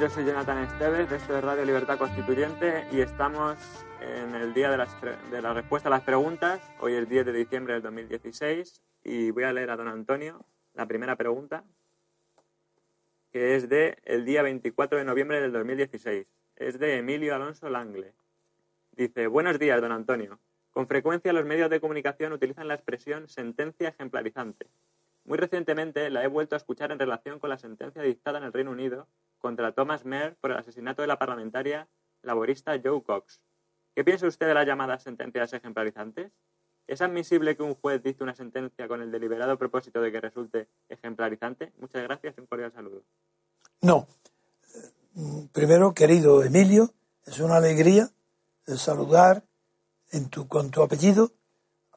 Yo soy Jonathan Esteves de Radio Libertad Constituyente y estamos en el día de la respuesta a las preguntas. Hoy es 10 de diciembre del 2016 y voy a leer a don Antonio la primera pregunta, que es de el día 24 de noviembre del 2016. Es de Emilio Alonso Langle. Dice, buenos días, don Antonio. Con frecuencia los medios de comunicación utilizan la expresión sentencia ejemplarizante. Muy recientemente la he vuelto a escuchar en relación con la sentencia dictada en el Reino Unido contra Thomas Mer por el asesinato de la parlamentaria laborista Joe Cox. ¿Qué piensa usted de las llamadas sentencias ejemplarizantes? ¿Es admisible que un juez dicte una sentencia con el deliberado propósito de que resulte ejemplarizante? Muchas gracias y un cordial saludo. No. Primero, querido Emilio, es una alegría saludar en tu, con tu apellido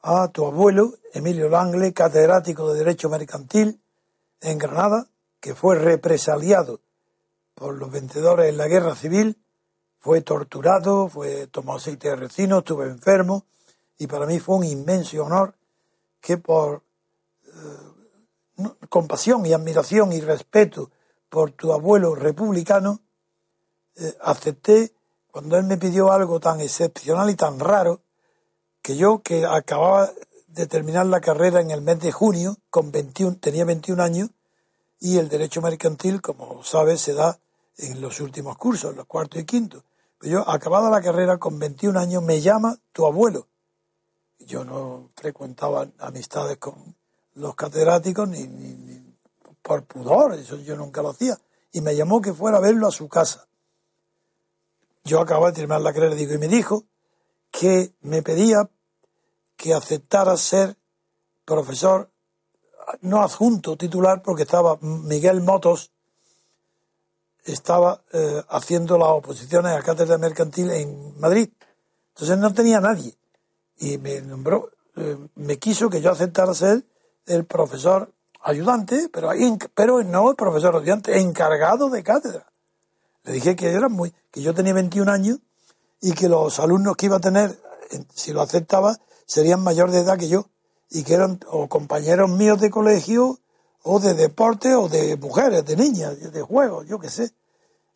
a tu abuelo, Emilio Langle, catedrático de Derecho Mercantil en Granada, que fue represaliado por los vencedores en la guerra civil, fue torturado, fue tomado aceite de resino, estuvo enfermo, y para mí fue un inmenso honor que por eh, compasión y admiración y respeto por tu abuelo republicano, eh, acepté cuando él me pidió algo tan excepcional y tan raro, que yo que acababa de terminar la carrera en el mes de junio, con 21, tenía 21 años, y el derecho mercantil, como sabes, se da en los últimos cursos, los cuartos y quintos. Pero yo, acabada la carrera, con 21 años, me llama tu abuelo. Yo no frecuentaba amistades con los catedráticos ni, ni- ni por pudor, eso yo nunca lo hacía. Y me llamó que fuera a verlo a su casa. Yo acababa de terminar la carrera, digo, y me dijo que me pedía que aceptara ser profesor, no adjunto, titular, porque estaba Miguel Motos, estaba eh, haciendo las oposiciones a cátedra mercantil en Madrid. Entonces no tenía nadie. Y me nombró, eh, me quiso que yo aceptara ser el profesor ayudante, pero, pero no el profesor ayudante, encargado de cátedra. Le dije que era muy, que yo tenía 21 años y que los alumnos que iba a tener, si lo aceptaba, serían mayor de edad que yo y que eran o compañeros míos de colegio o de deporte o de mujeres, de niñas, de juegos, yo qué sé.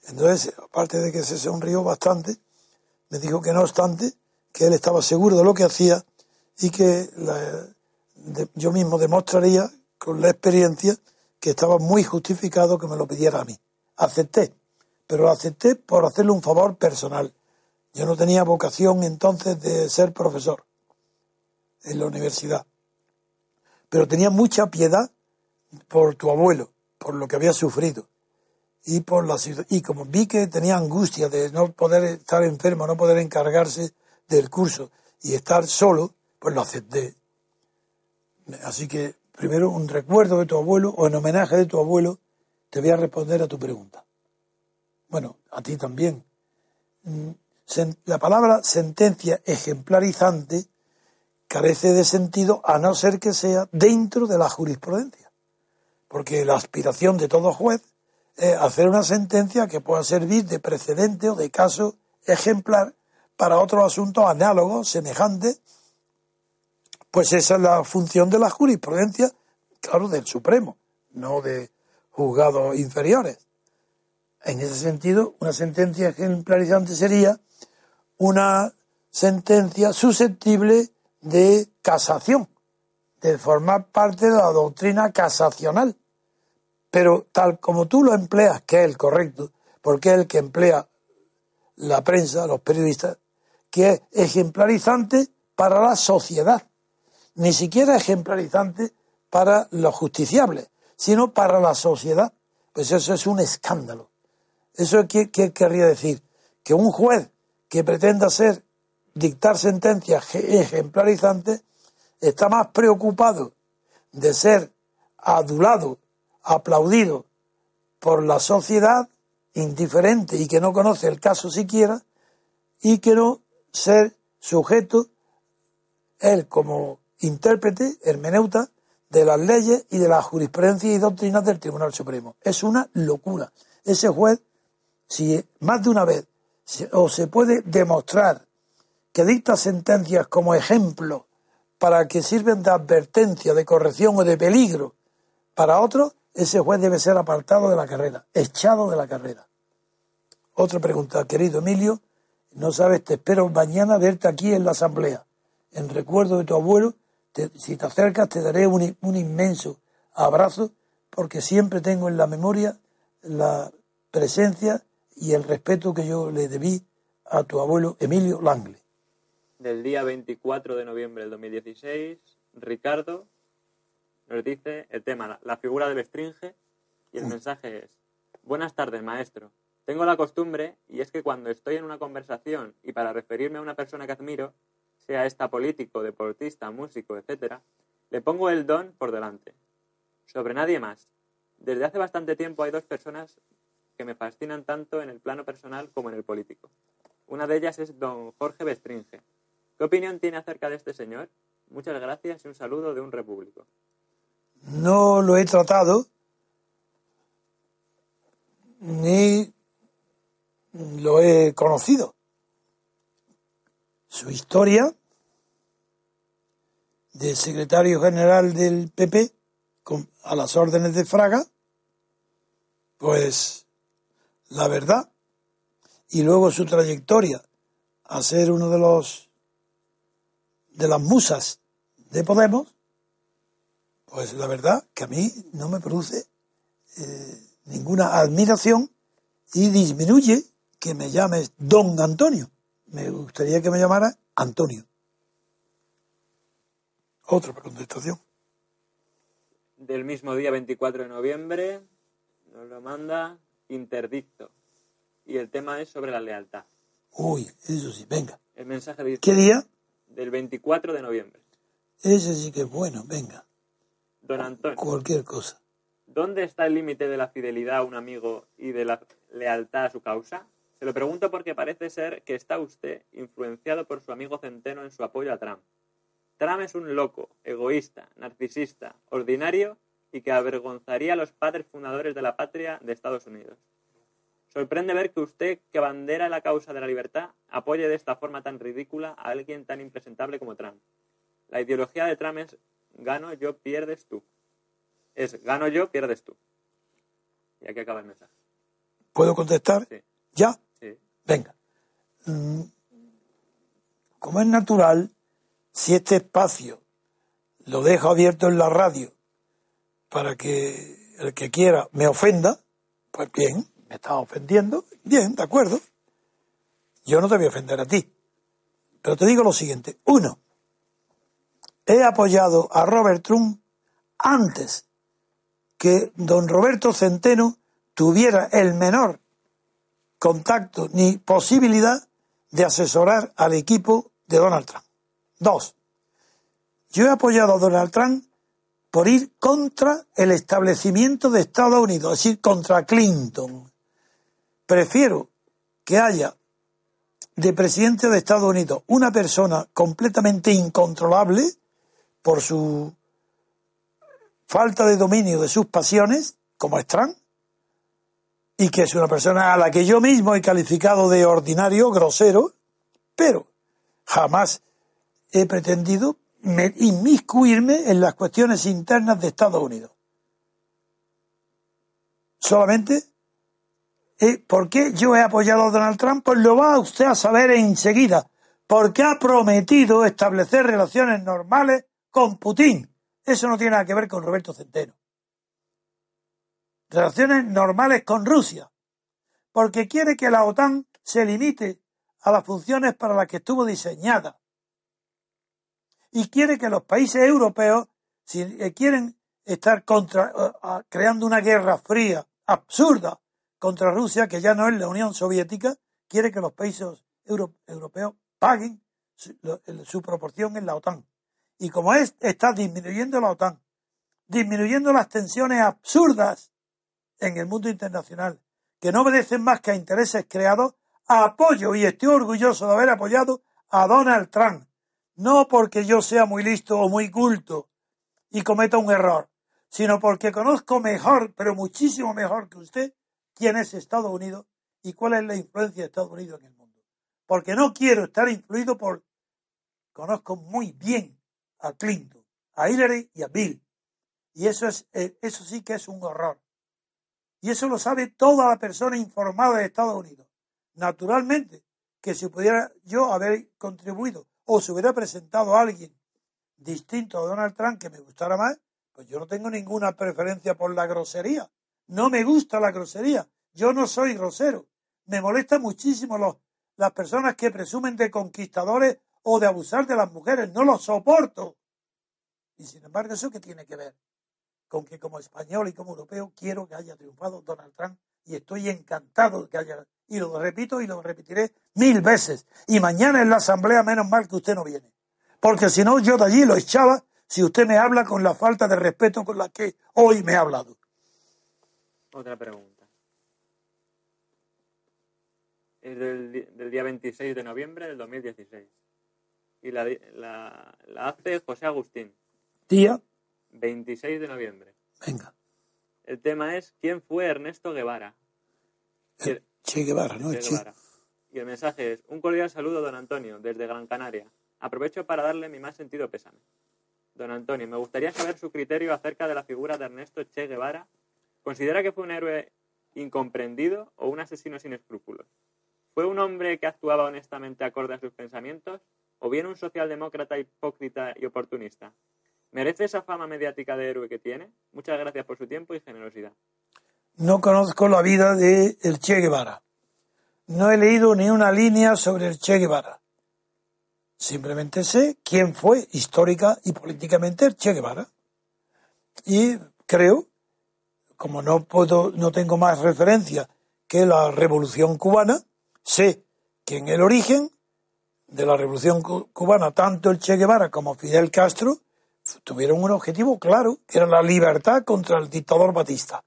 Entonces, aparte de que se sonrió bastante, me dijo que no obstante, que él estaba seguro de lo que hacía y que yo mismo demostraría con la experiencia que estaba muy justificado que me lo pidiera a mí. Acepté, pero lo acepté por hacerle un favor personal. Yo no tenía vocación entonces de ser profesor en la universidad, pero tenía mucha piedad por tu abuelo, por lo que había sufrido y por la y como vi que tenía angustia de no poder estar enfermo, no poder encargarse del curso y estar solo, pues lo acepté. Así que primero un recuerdo de tu abuelo o en homenaje de tu abuelo te voy a responder a tu pregunta. Bueno, a ti también. La palabra sentencia ejemplarizante carece de sentido a no ser que sea dentro de la jurisprudencia. Porque la aspiración de todo juez es hacer una sentencia que pueda servir de precedente o de caso ejemplar para otros asuntos análogos, semejantes. Pues esa es la función de la jurisprudencia, claro, del Supremo, no de juzgados inferiores. En ese sentido, una sentencia ejemplarizante sería una sentencia susceptible de casación, de formar parte de la doctrina casacional. Pero tal como tú lo empleas, que es el correcto, porque es el que emplea la prensa, los periodistas, que es ejemplarizante para la sociedad. ni siquiera ejemplarizante para los justiciables, sino para la sociedad. Pues eso es un escándalo. ¿Eso qué, qué querría decir? Que un juez que pretenda ser, dictar sentencias ejemplarizantes, está más preocupado de ser adulado, aplaudido por la sociedad, indiferente y que no conoce el caso siquiera, y que no ser sujeto, él como intérprete, hermeneuta, de las leyes y de la jurisprudencia y doctrinas del Tribunal Supremo. Es una locura. Ese juez, si más de una vez o se puede demostrar que dicta sentencias como ejemplo para que sirven de advertencia, de corrección o de peligro para otros, ese juez debe ser apartado de la carrera, echado de la carrera. Otra pregunta, querido Emilio, no sabes, te espero mañana verte aquí en la asamblea. En recuerdo de tu abuelo, si te acercas te daré un, un inmenso abrazo porque siempre tengo en la memoria la presencia y el respeto que yo le debí a tu abuelo Emilio Langle. Del día 24 de noviembre del 2016, Ricardo nos dice el tema, la figura del estringe, y el mm. mensaje es, buenas tardes, maestro. Tengo la costumbre, y es que cuando estoy en una conversación y para referirme a una persona que admiro, sea esta político, deportista, músico, etc., le pongo el don por delante. Sobre nadie más. Desde hace bastante tiempo hay dos personas que me fascinan tanto en el plano personal como en el político. Una de ellas es don Jorge Bestringe. ¿Qué opinión tiene acerca de este señor? Muchas gracias y un saludo de un repúblico. No lo he tratado ni lo he conocido. Su historia de secretario general del PP a las órdenes de Fraga, pues la verdad, y luego su trayectoria a ser uno de los de las musas de Podemos, pues la verdad que a mí no me produce eh, ninguna admiración y disminuye que me llames don Antonio. Me gustaría que me llamara Antonio. Otra contestación. Del mismo día 24 de noviembre nos lo manda interdicto. Y el tema es sobre la lealtad. Uy, eso sí, venga. El mensaje dice... ¿Qué día? Del 24 de noviembre. Ese sí que es bueno, venga. Don Antonio. Cualquier cosa. ¿Dónde está el límite de la fidelidad a un amigo y de la lealtad a su causa? Se lo pregunto porque parece ser que está usted influenciado por su amigo Centeno en su apoyo a Trump. Trump es un loco, egoísta, narcisista, ordinario y que avergonzaría a los padres fundadores de la patria de Estados Unidos. Sorprende ver que usted, que bandera la causa de la libertad, apoye de esta forma tan ridícula a alguien tan impresentable como Trump. La ideología de Trump es gano yo, pierdes tú. Es gano yo, pierdes tú. Y aquí acaba el mensaje. ¿Puedo contestar? Sí. ¿Ya? Sí. Venga. Mm, como es natural, si este espacio lo dejo abierto en la radio para que el que quiera me ofenda, pues bien, me está ofendiendo, bien, de acuerdo. Yo no te voy a ofender a ti. Pero te digo lo siguiente. Uno, he apoyado a Robert Trump antes que don Roberto Centeno tuviera el menor contacto ni posibilidad de asesorar al equipo de Donald Trump. Dos, yo he apoyado a Donald Trump por ir contra el establecimiento de Estados Unidos, es decir, contra Clinton. Prefiero que haya de presidente de Estados Unidos una persona completamente incontrolable por su falta de dominio de sus pasiones, como es Trump, y que es una persona a la que yo mismo he calificado de ordinario, grosero, pero jamás he pretendido inmiscuirme en las cuestiones internas de Estados Unidos. Solamente, eh, ¿por qué yo he apoyado a Donald Trump? Pues lo va usted a saber enseguida, porque ha prometido establecer relaciones normales con Putin. Eso no tiene nada que ver con Roberto Centeno. Relaciones normales con Rusia, porque quiere que la OTAN se limite a las funciones para las que estuvo diseñada y quiere que los países europeos, si eh, quieren estar contra, eh, creando una guerra fría, absurda, contra Rusia, que ya no es la Unión Soviética, quiere que los países europeos paguen su, proporción en la OTAN. Y como es, está disminuyendo la OTAN, disminuyendo las tensiones absurdas en el mundo internacional, que no obedecen más que a intereses creados, apoyo y estoy orgulloso de haber apoyado a Donald Trump. No porque yo sea muy listo o muy culto y cometa un error, sino porque conozco mejor, pero muchísimo mejor que usted, quién es Estados Unidos y cuál es la influencia de Estados Unidos en el mundo. Porque no quiero estar influido por... Conozco muy bien a Clinton, a Hillary y a Bill. Y eso, es, eh, eso sí que es un horror. Y eso lo sabe toda la persona informada de Estados Unidos. Naturalmente, que si pudiera yo haber contribuido o se hubiera presentado a alguien distinto a Donald Trump que me gustara más, pues yo no tengo ninguna preferencia por la grosería. No me gusta la grosería. Yo no soy grosero. Me molesta muchísimo los, las personas que presumen de conquistadores o de abusar de las mujeres. No los soporto. Y sin embargo, ¿eso qué tiene que ver? con que como español y como europeo quiero que haya triunfado Donald Trump y estoy encantado de que haya. Y lo repito y lo repetiré mil veces. Y mañana en la asamblea, menos mal que usted no viene. Porque si no, yo de allí lo echaba si usted me habla con la falta de respeto con la que hoy me ha hablado. Otra pregunta. Es del, día 26 de noviembre del 2016. Y la, la, la hace José Agustín. Día 26 de noviembre. Venga. El tema es ¿quién fue Ernesto Guevara? Che Guevara, ¿no? Y el mensaje es un cordial saludo, don Antonio, desde Gran Canaria. Aprovecho para darle mi más sentido pésame. Don Antonio, me gustaría saber su criterio acerca de la figura de Ernesto Che Guevara. ¿Considera que fue un héroe incomprendido o un asesino sin escrúpulos? ¿Fue un hombre que actuaba honestamente acorde a sus pensamientos o bien un socialdemócrata hipócrita y oportunista? ¿Merece esa fama mediática de héroe que tiene? Muchas gracias por su tiempo y generosidad. No conozco la vida de el Che Guevara. No he leído ni una línea sobre el Che Guevara. Simplemente sé quién fue histórica y políticamente el Che Guevara. Y creo, como no puedo, no tengo más referencia que la Revolución cubana, sé que en el origen de la Revolución cubana, tanto el Che Guevara como Fidel Castro tuvieron un objetivo claro, que era la libertad contra el dictador Batista.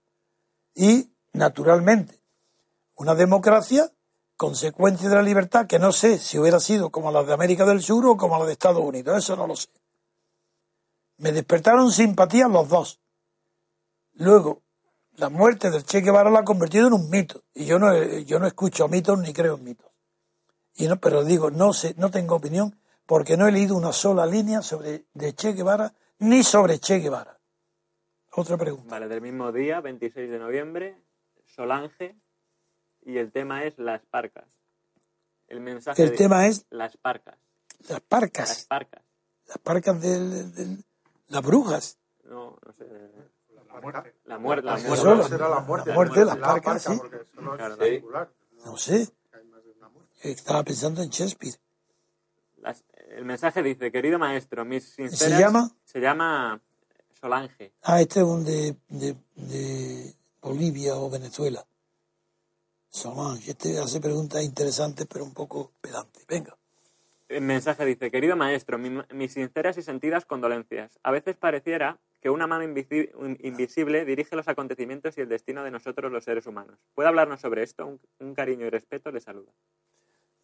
Y, naturalmente, una democracia, consecuencia de la libertad, que no sé si hubiera sido como la de América del Sur o como la de Estados Unidos, eso no lo sé. Me despertaron simpatías los dos. Luego, la muerte del Che Guevara la ha convertido en un mito. Y yo no, yo no escucho mitos ni creo en mitos. Y no, pero digo, no sé, no tengo opinión porque no he leído una sola línea sobre de Che Guevara ni sobre Che Guevara. Otra pregunta. Vale, del mismo día, 26 de noviembre, Solange, y el tema es las parcas. El mensaje El tema es las parcas. Las parcas. Las parcas. Las parcas de, las brujas. No, no sé. La muerte. La muerte. La muerte. la muerte. La muerte de las parcas, sí. No, no sé. Estaba pensando en Shakespeare el mensaje dice, querido maestro, mis sinceras... ¿Se llama? Se llama Solange. Ah, este es un de, de, Bolivia o Venezuela. Solange, este hace preguntas interesantes pero un poco pedantes. Venga. El mensaje dice, querido maestro, mis sinceras y sentidas condolencias. A veces pareciera que una mano invisible dirige los acontecimientos y el destino de nosotros los seres humanos. ¿Puede hablarnos sobre esto? Un, un cariño y respeto le saluda.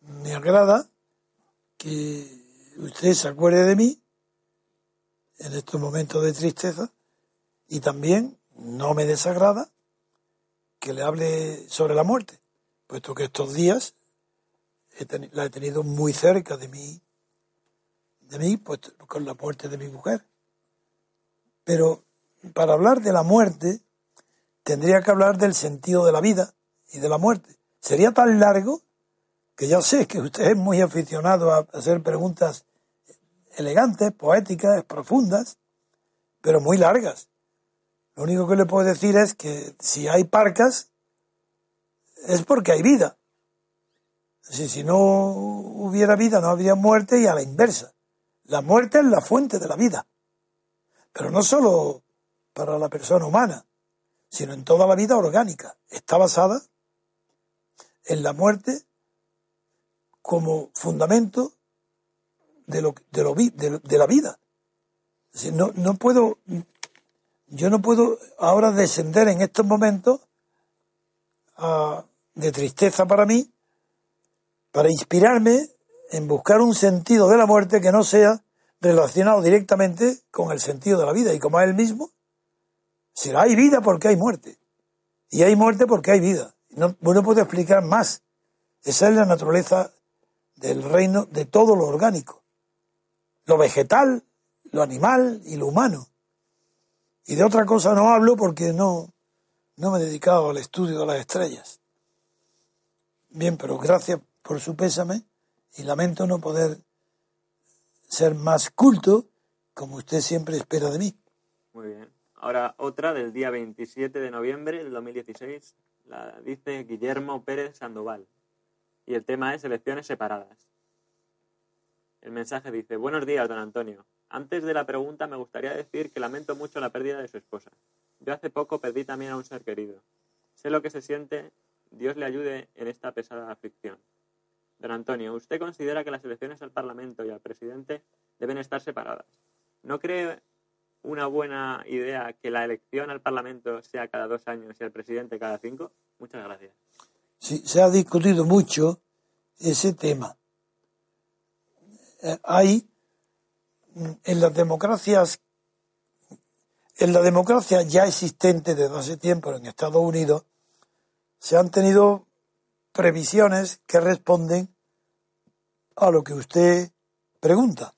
Me agrada que usted se acuerde de mí en estos momentos de tristeza y también no me desagrada que le hable sobre la muerte, puesto que estos días la he tenido muy cerca de mí, de mí, pues con la muerte de mi mujer. Pero para hablar de la muerte, tendría que hablar del sentido de la vida y de la muerte. Sería tan largo que ya sé que usted es muy aficionado a hacer preguntas elegantes, poéticas, profundas, pero muy largas. Lo único que le puedo decir es que si hay parcas, es porque hay vida. Si, si no hubiera vida, no habría muerte y a la inversa. La muerte es la fuente de la vida. Pero no solo para la persona humana, sino en toda la vida orgánica. Está basada en la muerte como fundamento de, lo, de, lo, de, de la vida. No, no puedo, yo no puedo ahora descender en estos momentos a, de tristeza para mí, para inspirarme en buscar un sentido de la muerte que no sea relacionado directamente con el sentido de la vida. Y como es el mismo, será hay vida porque hay muerte. Y hay muerte porque hay vida. No, no puedo explicar más. Esa es la naturaleza del reino de todo lo orgánico. Lo vegetal, lo animal y lo humano. Y de otra cosa no hablo porque no, no me he dedicado al estudio de las estrellas. Bien, pero gracias por su pésame y lamento no poder ser más culto como usted siempre espera de mí. Muy bien. Ahora otra del día 27 de noviembre del 2016, la dice Guillermo Pérez Sandoval. Y el tema es elecciones separadas. El mensaje dice, buenos días, don Antonio. Antes de la pregunta me gustaría decir que lamento mucho la pérdida de su esposa. Yo hace poco perdí también a un ser querido. Sé lo que se siente, Dios le ayude en esta pesada aflicción. Don Antonio, ¿usted considera que las elecciones al Parlamento y al presidente deben estar separadas? ¿No cree una buena idea que la elección al Parlamento sea cada dos años y al presidente cada cinco? Muchas gracias. Sí, se ha discutido mucho ese tema. Eh, hay en las democracias, en la democracia ya existente desde hace tiempo en Estados Unidos, se han tenido previsiones que responden a lo que usted pregunta.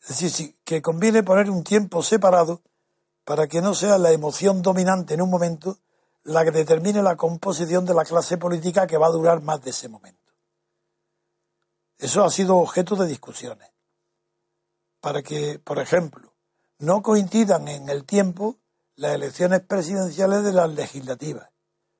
Es decir, que conviene poner un tiempo separado para que no sea la emoción dominante en un momento la que determine la composición de la clase política que va a durar más de ese momento. Eso ha sido objeto de discusiones. Para que, por ejemplo, no coincidan en el tiempo las elecciones presidenciales de las legislativas.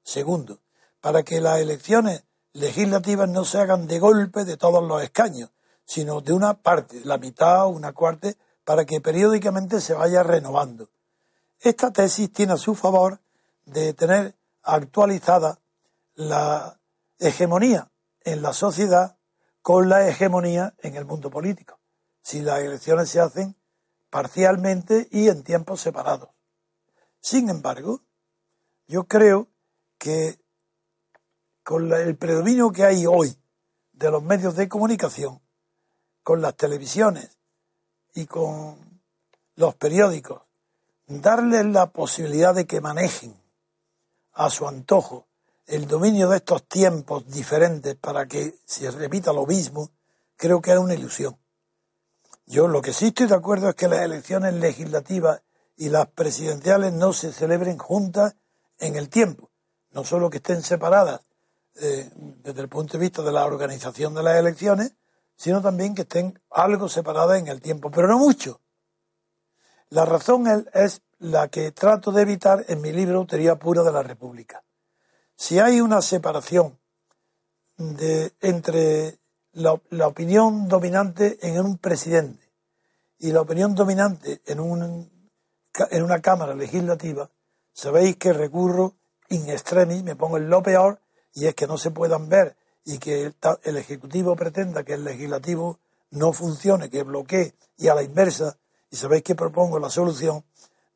Segundo, para que las elecciones legislativas no se hagan de golpe de todos los escaños, sino de una parte, la mitad o una cuarta, para que periódicamente se vaya renovando. Esta tesis tiene a su favor de tener actualizada la hegemonía en la sociedad con la hegemonía en el mundo político, si las elecciones se hacen parcialmente y en tiempos separados. Sin embargo, yo creo que con el predominio que hay hoy de los medios de comunicación, con las televisiones y con los periódicos, darles la posibilidad de que manejen a su antojo el dominio de estos tiempos diferentes para que se repita lo mismo, creo que es una ilusión. Yo lo que sí estoy de acuerdo es que las elecciones legislativas y las presidenciales no se celebren juntas en el tiempo, no solo que estén separadas eh, desde el punto de vista de la organización de las elecciones, sino también que estén algo separadas en el tiempo, pero no mucho. La razón es, la que trato de evitar en mi libro Teoría Pura de la República. Si hay una separación de, entre la, opinión dominante en un presidente y la opinión dominante en, un, en una Cámara legislativa, sabéis que recurro in extremis, me pongo en lo peor y es que no se puedan ver y que el, Ejecutivo pretenda que el Legislativo no funcione, que bloquee y a la inversa, y sabéis que propongo la solución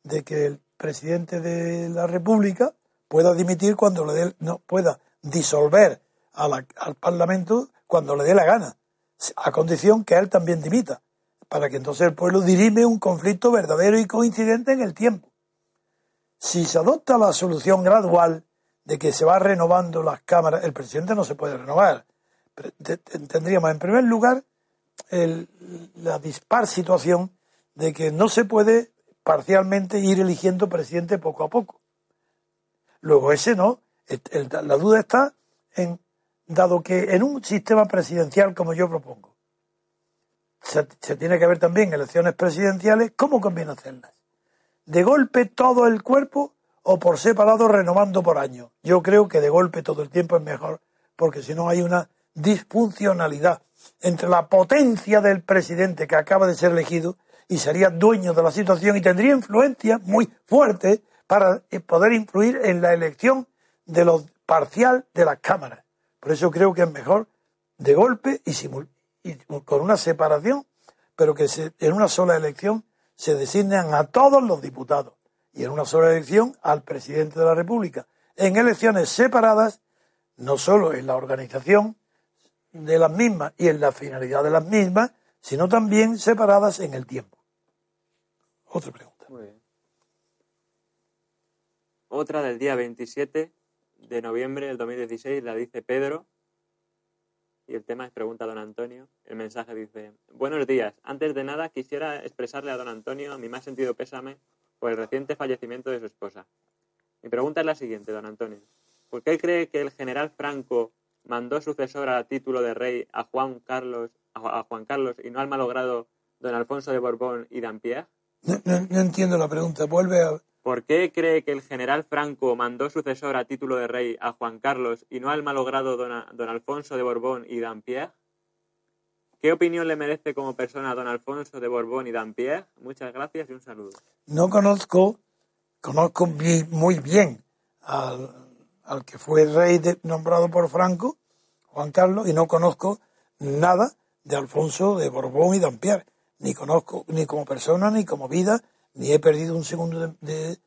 de que el presidente de la República pueda dimitir cuando le dé, no, pueda disolver al Parlamento cuando le dé la gana, a condición que él también dimita, para que entonces el pueblo dirime un conflicto verdadero y coincidente en el tiempo. Si se adopta la solución gradual, de que se va renovando las cámaras, el presidente no se puede renovar. Tendríamos, en primer lugar, la dispar situación de que no se puede parcialmente ir eligiendo presidente poco a poco. Luego ese no, la duda está en, dado que en un sistema presidencial como yo propongo, se, tiene que ver también elecciones presidenciales, ¿cómo conviene hacerlas? De golpe todo el cuerpo o por separado renovando por año. Yo creo que de golpe todo el tiempo es mejor, porque si no hay una disfuncionalidad entre la potencia del presidente que acaba de ser elegido y sería dueño de la situación y tendría influencia muy fuerte para eh, poder influir en la elección de lo parcial de las cámaras. Por eso creo que es mejor de golpe y, y con una separación, pero que se, en una sola elección se designan a todos los diputados y en una sola elección al presidente de la República. En elecciones separadas, no solo en la organización de las mismas y en la finalidad de las mismas, sino también separadas en el tiempo. Otra pregunta. Muy bien. Otra del día 27 de noviembre del 2016 la dice Pedro. Y el tema es pregunta a don Antonio. El mensaje dice, buenos días. Antes de nada quisiera expresarle a don Antonio mi más sentido pésame por el reciente fallecimiento de su esposa. Mi pregunta es la siguiente, don Antonio. ¿Por qué cree que el general Franco mandó sucesor a título de rey a Juan Carlos, a Juan Carlos y no al malogrado don Alfonso de Borbón y Dampierre? No, no, entiendo la pregunta. Vuelve a. ¿Por qué cree que el general Franco mandó sucesor a título de rey a Juan Carlos y no al malogrado don, don Alfonso de Borbón y Dampierre? ¿Qué opinión le merece como persona don Alfonso de Borbón y Dampierre? Muchas gracias y un saludo. No conozco, conozco muy bien al, al que fue rey nombrado por Franco, Juan Carlos, y no conozco nada de Alfonso de Borbón y Dampierre ni conozco ni como persona, ni como vida, ni he perdido un segundo de,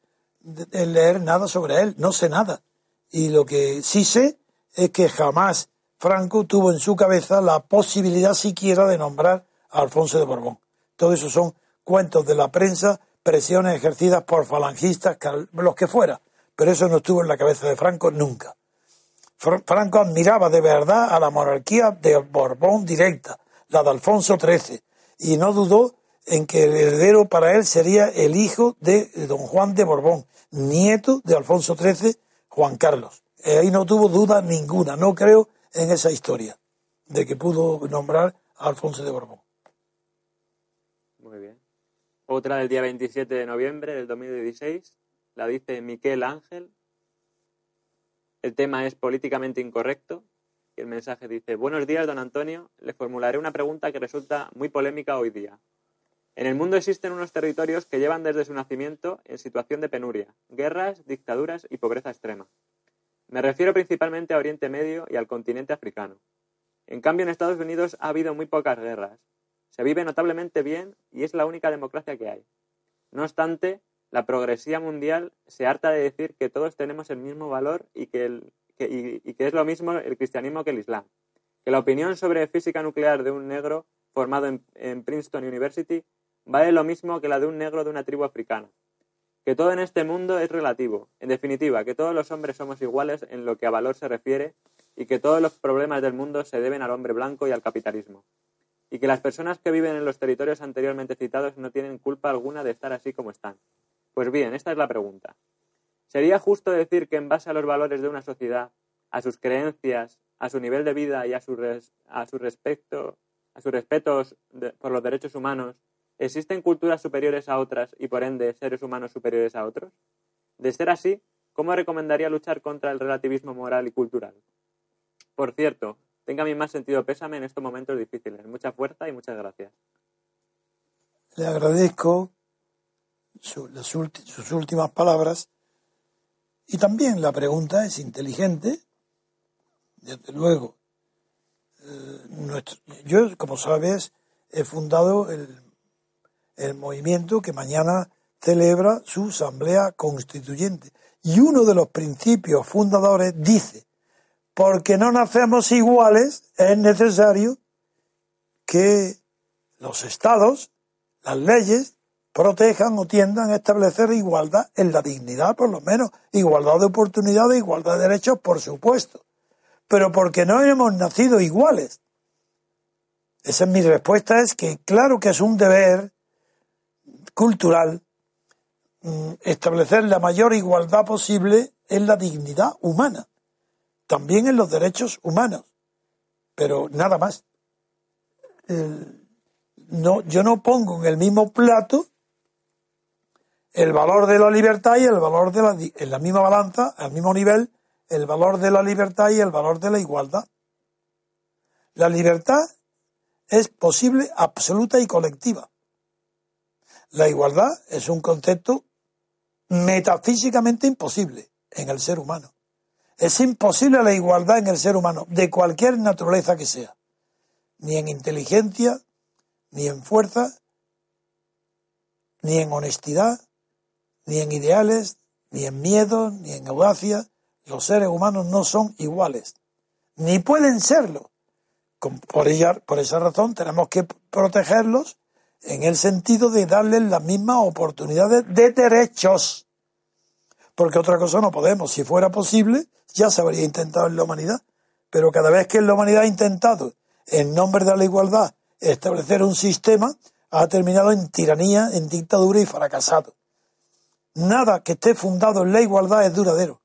leer nada sobre él, no sé nada. Y lo que sí sé es que jamás Franco tuvo en su cabeza la posibilidad siquiera de nombrar a Alfonso de Borbón. Todo eso son cuentos de la prensa, presiones ejercidas por falangistas, los que fuera. Pero eso no estuvo en la cabeza de Franco nunca. Franco admiraba de verdad a la monarquía de Borbón directa, la de Alfonso XIII, y no dudó en que el heredero para él sería el hijo de don Juan de Borbón, nieto de Alfonso XIII, Juan Carlos. Eh, ahí no tuvo duda ninguna, no creo en esa historia de que pudo nombrar a Alfonso de Borbón. Muy bien. Otra del día 27 de noviembre del 2016, la dice Miquel Ángel. El tema es políticamente incorrecto y el mensaje dice, buenos días, don Antonio, le formularé una pregunta que resulta muy polémica hoy día. En el mundo existen unos territorios que llevan desde su nacimiento en situación de penuria, guerras, dictaduras y pobreza extrema. Me refiero principalmente a Oriente Medio y al continente africano. En cambio, en Estados Unidos ha habido muy pocas guerras. Se vive notablemente bien y es la única democracia que hay. No obstante, la progresía mundial se harta de decir que todos tenemos el mismo valor y que es lo mismo el cristianismo que el islam. Que la opinión sobre física nuclear de un negro formado en, Princeton University vale lo mismo que la de un negro de una tribu africana. Que todo en este mundo es relativo. En definitiva, que todos los hombres somos iguales en lo que a valor se refiere y que todos los problemas del mundo se deben al hombre blanco y al capitalismo. Y que las personas que viven en los territorios anteriormente citados no tienen culpa alguna de estar así como están. Pues bien, esta es la pregunta. ¿Sería justo decir que en base a los valores de una sociedad, a sus creencias, a su nivel de vida y a su, a su respecto, a sus respetos por los derechos humanos, existen culturas superiores a otras y por ende seres humanos superiores a otros? De ser así, ¿cómo recomendaría luchar contra el relativismo moral y cultural? Por cierto, tenga mi más sentido pésame en estos momentos difíciles. Mucha fuerza y muchas gracias. Le agradezco sus últimas palabras y también la pregunta es inteligente, desde luego. Eh, yo, como sabes, he fundado el, el movimiento que mañana celebra su asamblea constituyente. Y uno de los principios fundadores dice, porque no nacemos iguales, es necesario que los estados, las leyes, protejan o tiendan a establecer igualdad en la dignidad, por lo menos, igualdad de oportunidades, igualdad de derechos, por supuesto, pero porque no hemos nacido iguales. Esa es mi respuesta, es que claro que es un deber cultural mm, establecer la mayor igualdad posible en la dignidad humana, también en los derechos humanos, pero nada más. no, yo no pongo en el mismo plato el valor de la libertad y el valor de la, en la misma balanza, al mismo nivel, el valor de la libertad y el valor de la igualdad. La libertad es posible, absoluta y colectiva. La igualdad es un concepto metafísicamente imposible en el ser humano. Es imposible la igualdad en el ser humano, de cualquier naturaleza que sea, ni en inteligencia, ni en fuerza, ni en honestidad, ni en ideales, ni en miedo, ni en audacia. Los seres humanos no son iguales, ni pueden serlo. Por, ella, por esa razón tenemos que protegerlos en el sentido de darles las mismas oportunidades de derechos. Porque otra cosa no podemos. Si fuera posible, ya se habría intentado en la humanidad. Pero cada vez que la humanidad ha intentado, en nombre de la igualdad, establecer un sistema, ha terminado en tiranía, en dictadura y fracasado. Nada que esté fundado en la igualdad es duradero.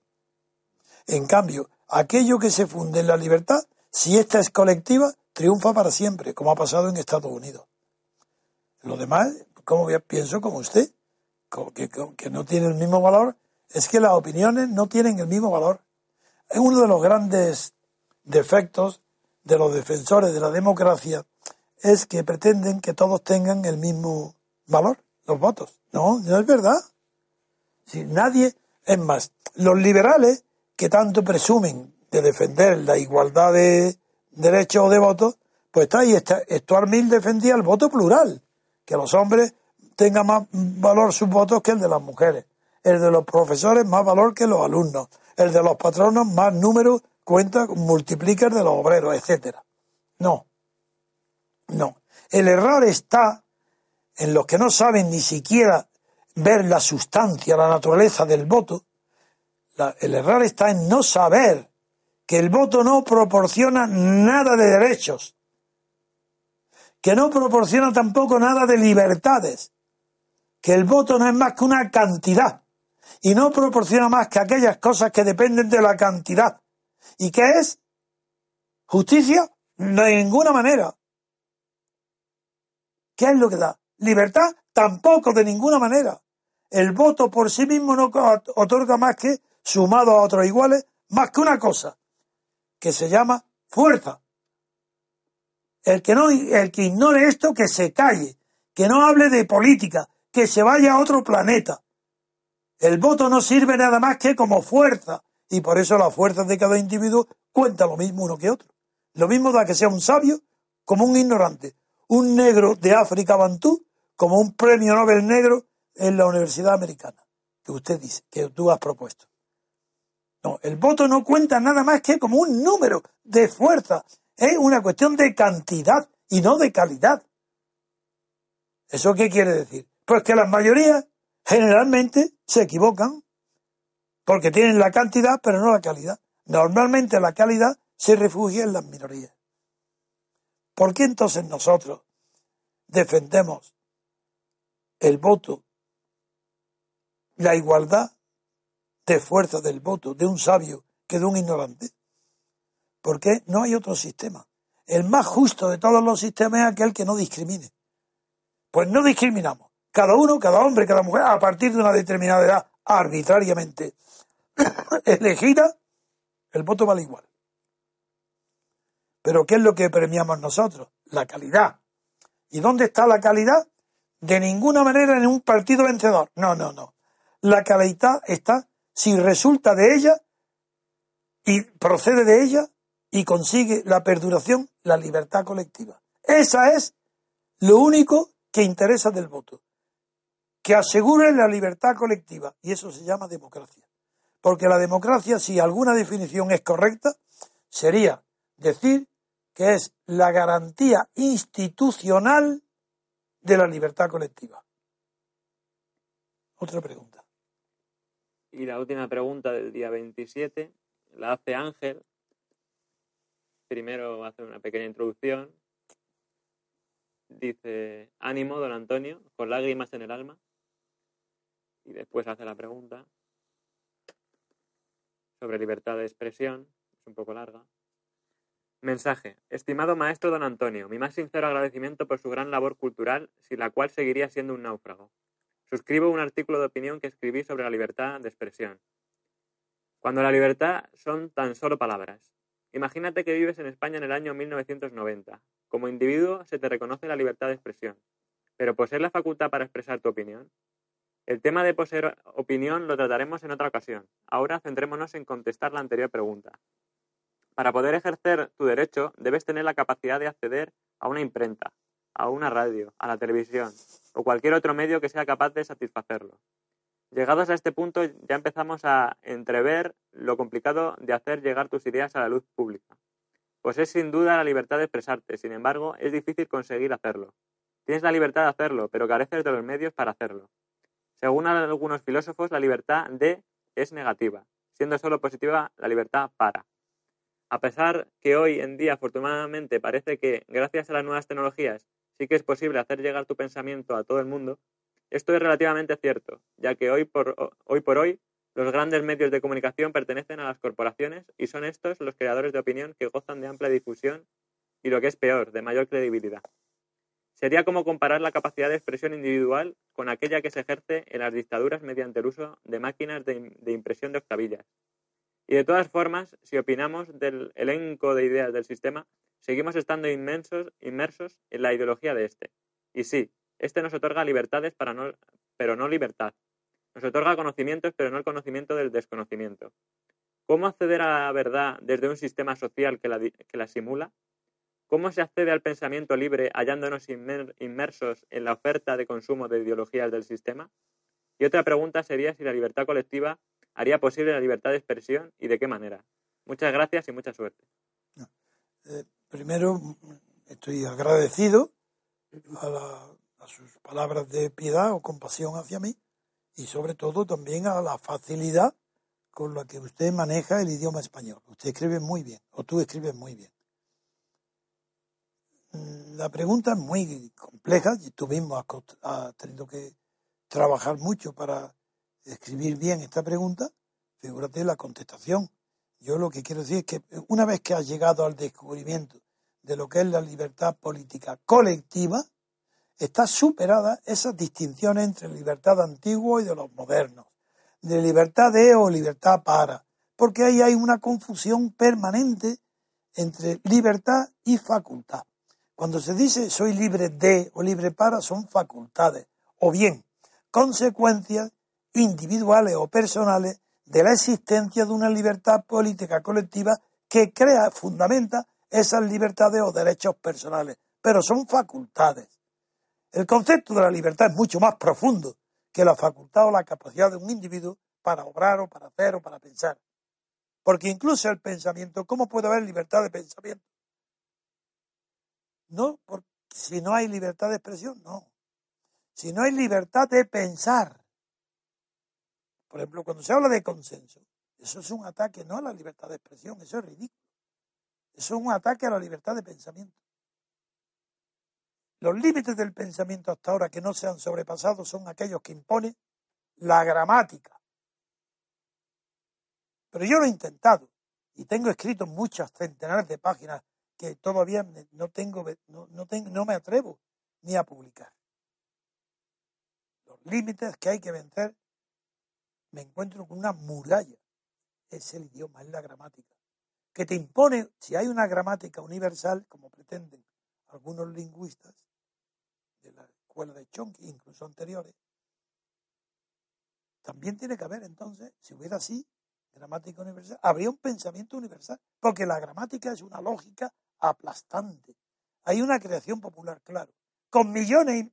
En cambio, aquello que se funde en la libertad, si esta es colectiva, triunfa para siempre, como ha pasado en Estados Unidos. Lo demás, como pienso como usted, que, no tiene el mismo valor, es que las opiniones no tienen el mismo valor. Es uno de los grandes defectos de los defensores de la democracia es que pretenden que todos tengan el mismo valor, los votos. No, no es verdad. Si nadie, es más, los liberales que tanto presumen de defender la igualdad de derechos de votos, pues está ahí, está, Stuart Mill defendía el voto plural, que los hombres tengan más valor sus votos que el de las mujeres, el de los profesores más valor que los alumnos, el de los patronos más número cuenta, multiplica el de los obreros, etcétera. No, no. El error está en los que no saben ni siquiera ver la sustancia, la naturaleza del voto. el error está en no saber que el voto no proporciona nada de derechos, que no proporciona tampoco nada de libertades, que el voto no es más que una cantidad y no proporciona más que aquellas cosas que dependen de la cantidad. ¿Y qué es? ¿Justicia? De ninguna manera. ¿Qué es lo que da? ¿Libertad? Tampoco, de ninguna manera. El voto por sí mismo no otorga más que, sumado a otros iguales, más que una cosa, que se llama fuerza. El que, no, el que ignore esto, que se calle, que no hable de política, que se vaya a otro planeta. El voto no sirve nada más que como fuerza, y por eso las fuerzas de cada individuo cuenta lo mismo uno que otro. Lo mismo da que sea un sabio como un ignorante, un negro de África Bantú como un premio Nobel negro en la Universidad Americana, que usted dice, que tú has propuesto. No, el voto no cuenta nada más que como un número de fuerza. Es una cuestión de cantidad y no de calidad. ¿Eso qué quiere decir? Pues que las mayorías generalmente se equivocan porque tienen la cantidad pero no la calidad. Normalmente la calidad se refugia en las minorías. ¿Por qué entonces nosotros defendemos el voto, la igualdad de fuerza del voto de un sabio que de un ignorante? Porque no hay otro sistema. El más justo de todos los sistemas es aquel que no discrimine. Pues no discriminamos. Cada uno, cada hombre, cada mujer, a partir de una determinada edad arbitrariamente elegida, el voto vale igual. Pero ¿qué es lo que premiamos nosotros? La calidad. ¿Y dónde está la calidad? De ninguna manera en un partido vencedor. No, no, no. La calidad está si resulta de ella y procede de ella y consigue la perduración, la libertad colectiva. Esa es lo único que interesa del voto. Que asegure la libertad colectiva. Y eso se llama democracia. Porque la democracia, si alguna definición es correcta, sería decir que es la garantía institucional de la libertad colectiva. Otra pregunta. Y la última pregunta del día 27 la hace Ángel. Primero hace una pequeña introducción. Dice, ánimo, don Antonio, con lágrimas en el alma. Y después hace la pregunta sobre libertad de expresión. Es un poco larga. Mensaje. Estimado maestro don Antonio, mi más sincero agradecimiento por su gran labor cultural, sin la cual seguiría siendo un náufrago. Suscribo un artículo de opinión que escribí sobre la libertad de expresión. Cuando la libertad son tan solo palabras, Imagínate que vives en España en el año 1990. Como individuo se te reconoce la libertad de expresión, pero poseer la facultad para expresar tu opinión. El tema de poseer opinión lo trataremos en otra ocasión. Ahora centrémonos en contestar la anterior pregunta. Para poder ejercer tu derecho, debes tener la capacidad de acceder a una imprenta, a una radio, a la televisión o cualquier otro medio que sea capaz de satisfacerlo. Llegados a este punto ya empezamos a entrever lo complicado de hacer llegar tus ideas a la luz pública. Pues es sin duda la libertad de expresarte, sin embargo, es difícil conseguir hacerlo. Tienes la libertad de hacerlo, pero careces de los medios para hacerlo. Según algunos filósofos, la libertad de es negativa, siendo solo positiva la libertad para. A pesar que hoy en día, afortunadamente, parece que, gracias a las nuevas tecnologías, sí que es posible hacer llegar tu pensamiento a todo el mundo, esto es relativamente cierto, ya que hoy por, hoy los grandes medios de comunicación pertenecen a las corporaciones y son estos los creadores de opinión que gozan de amplia difusión y, lo que es peor, de mayor credibilidad. Sería como comparar la capacidad de expresión individual con aquella que se ejerce en las dictaduras mediante el uso de máquinas de, de impresión de octavillas. Y de todas formas, si opinamos del elenco de ideas del sistema, seguimos estando inmensos, inmersos en la ideología de este. Y sí, este nos otorga libertades pero no libertad. Nos otorga conocimientos, pero no el conocimiento del desconocimiento. ¿Cómo acceder a la verdad desde un sistema social que la, que la simula? ¿Cómo se accede al pensamiento libre hallándonos inmersos en la oferta de consumo de ideologías del sistema? Y otra pregunta sería si la libertad colectiva haría posible la libertad de expresión y de qué manera. Muchas gracias y mucha suerte. Eh, primero, estoy agradecido a la sus palabras de piedad o compasión hacia mí y sobre todo también a la facilidad con la que usted maneja el idioma español. Usted escribe muy bien, o tú escribes muy bien. Mm, la pregunta es muy compleja y tú mismo has, tenido que trabajar mucho para escribir bien esta pregunta. Figúrate la contestación. Yo lo que quiero decir es que una vez que has llegado al descubrimiento de lo que es la libertad política colectiva, está superada esas distinciones entre libertad antigua y de los modernos, de libertad de o libertad para, porque ahí hay una confusión permanente entre libertad y facultad. Cuando se dice soy libre de o libre para, son facultades, o bien consecuencias individuales o personales de la existencia de una libertad política colectiva que crea, fundamenta esas libertades o derechos personales, pero son facultades. El concepto de la libertad es mucho más profundo que la facultad o la capacidad de un individuo para obrar o para hacer o para pensar. Porque incluso el pensamiento, ¿cómo puede haber libertad de pensamiento? No, porque si no hay libertad de expresión, no. Si no hay libertad de pensar. Por ejemplo, cuando se habla de consenso, eso es un ataque no a la libertad de expresión, eso es ridículo. Eso es un ataque a la libertad de pensamiento. Los límites del pensamiento hasta ahora que no se han sobrepasado son aquellos que impone la gramática. Pero yo lo he intentado y tengo escrito muchas centenares de páginas que todavía no tengo, no, no, tengo, no me atrevo ni a publicar. Los límites que hay que vencer, me encuentro con una muralla. Es el idioma, es la gramática. Que te impone, si hay una gramática universal, como pretenden algunos lingüistas, la escuela de incluso anteriores, también tiene que haber entonces, si hubiera así, gramática universal, habría un pensamiento universal, porque la gramática es una lógica aplastante. Hay una creación popular, claro, con millones,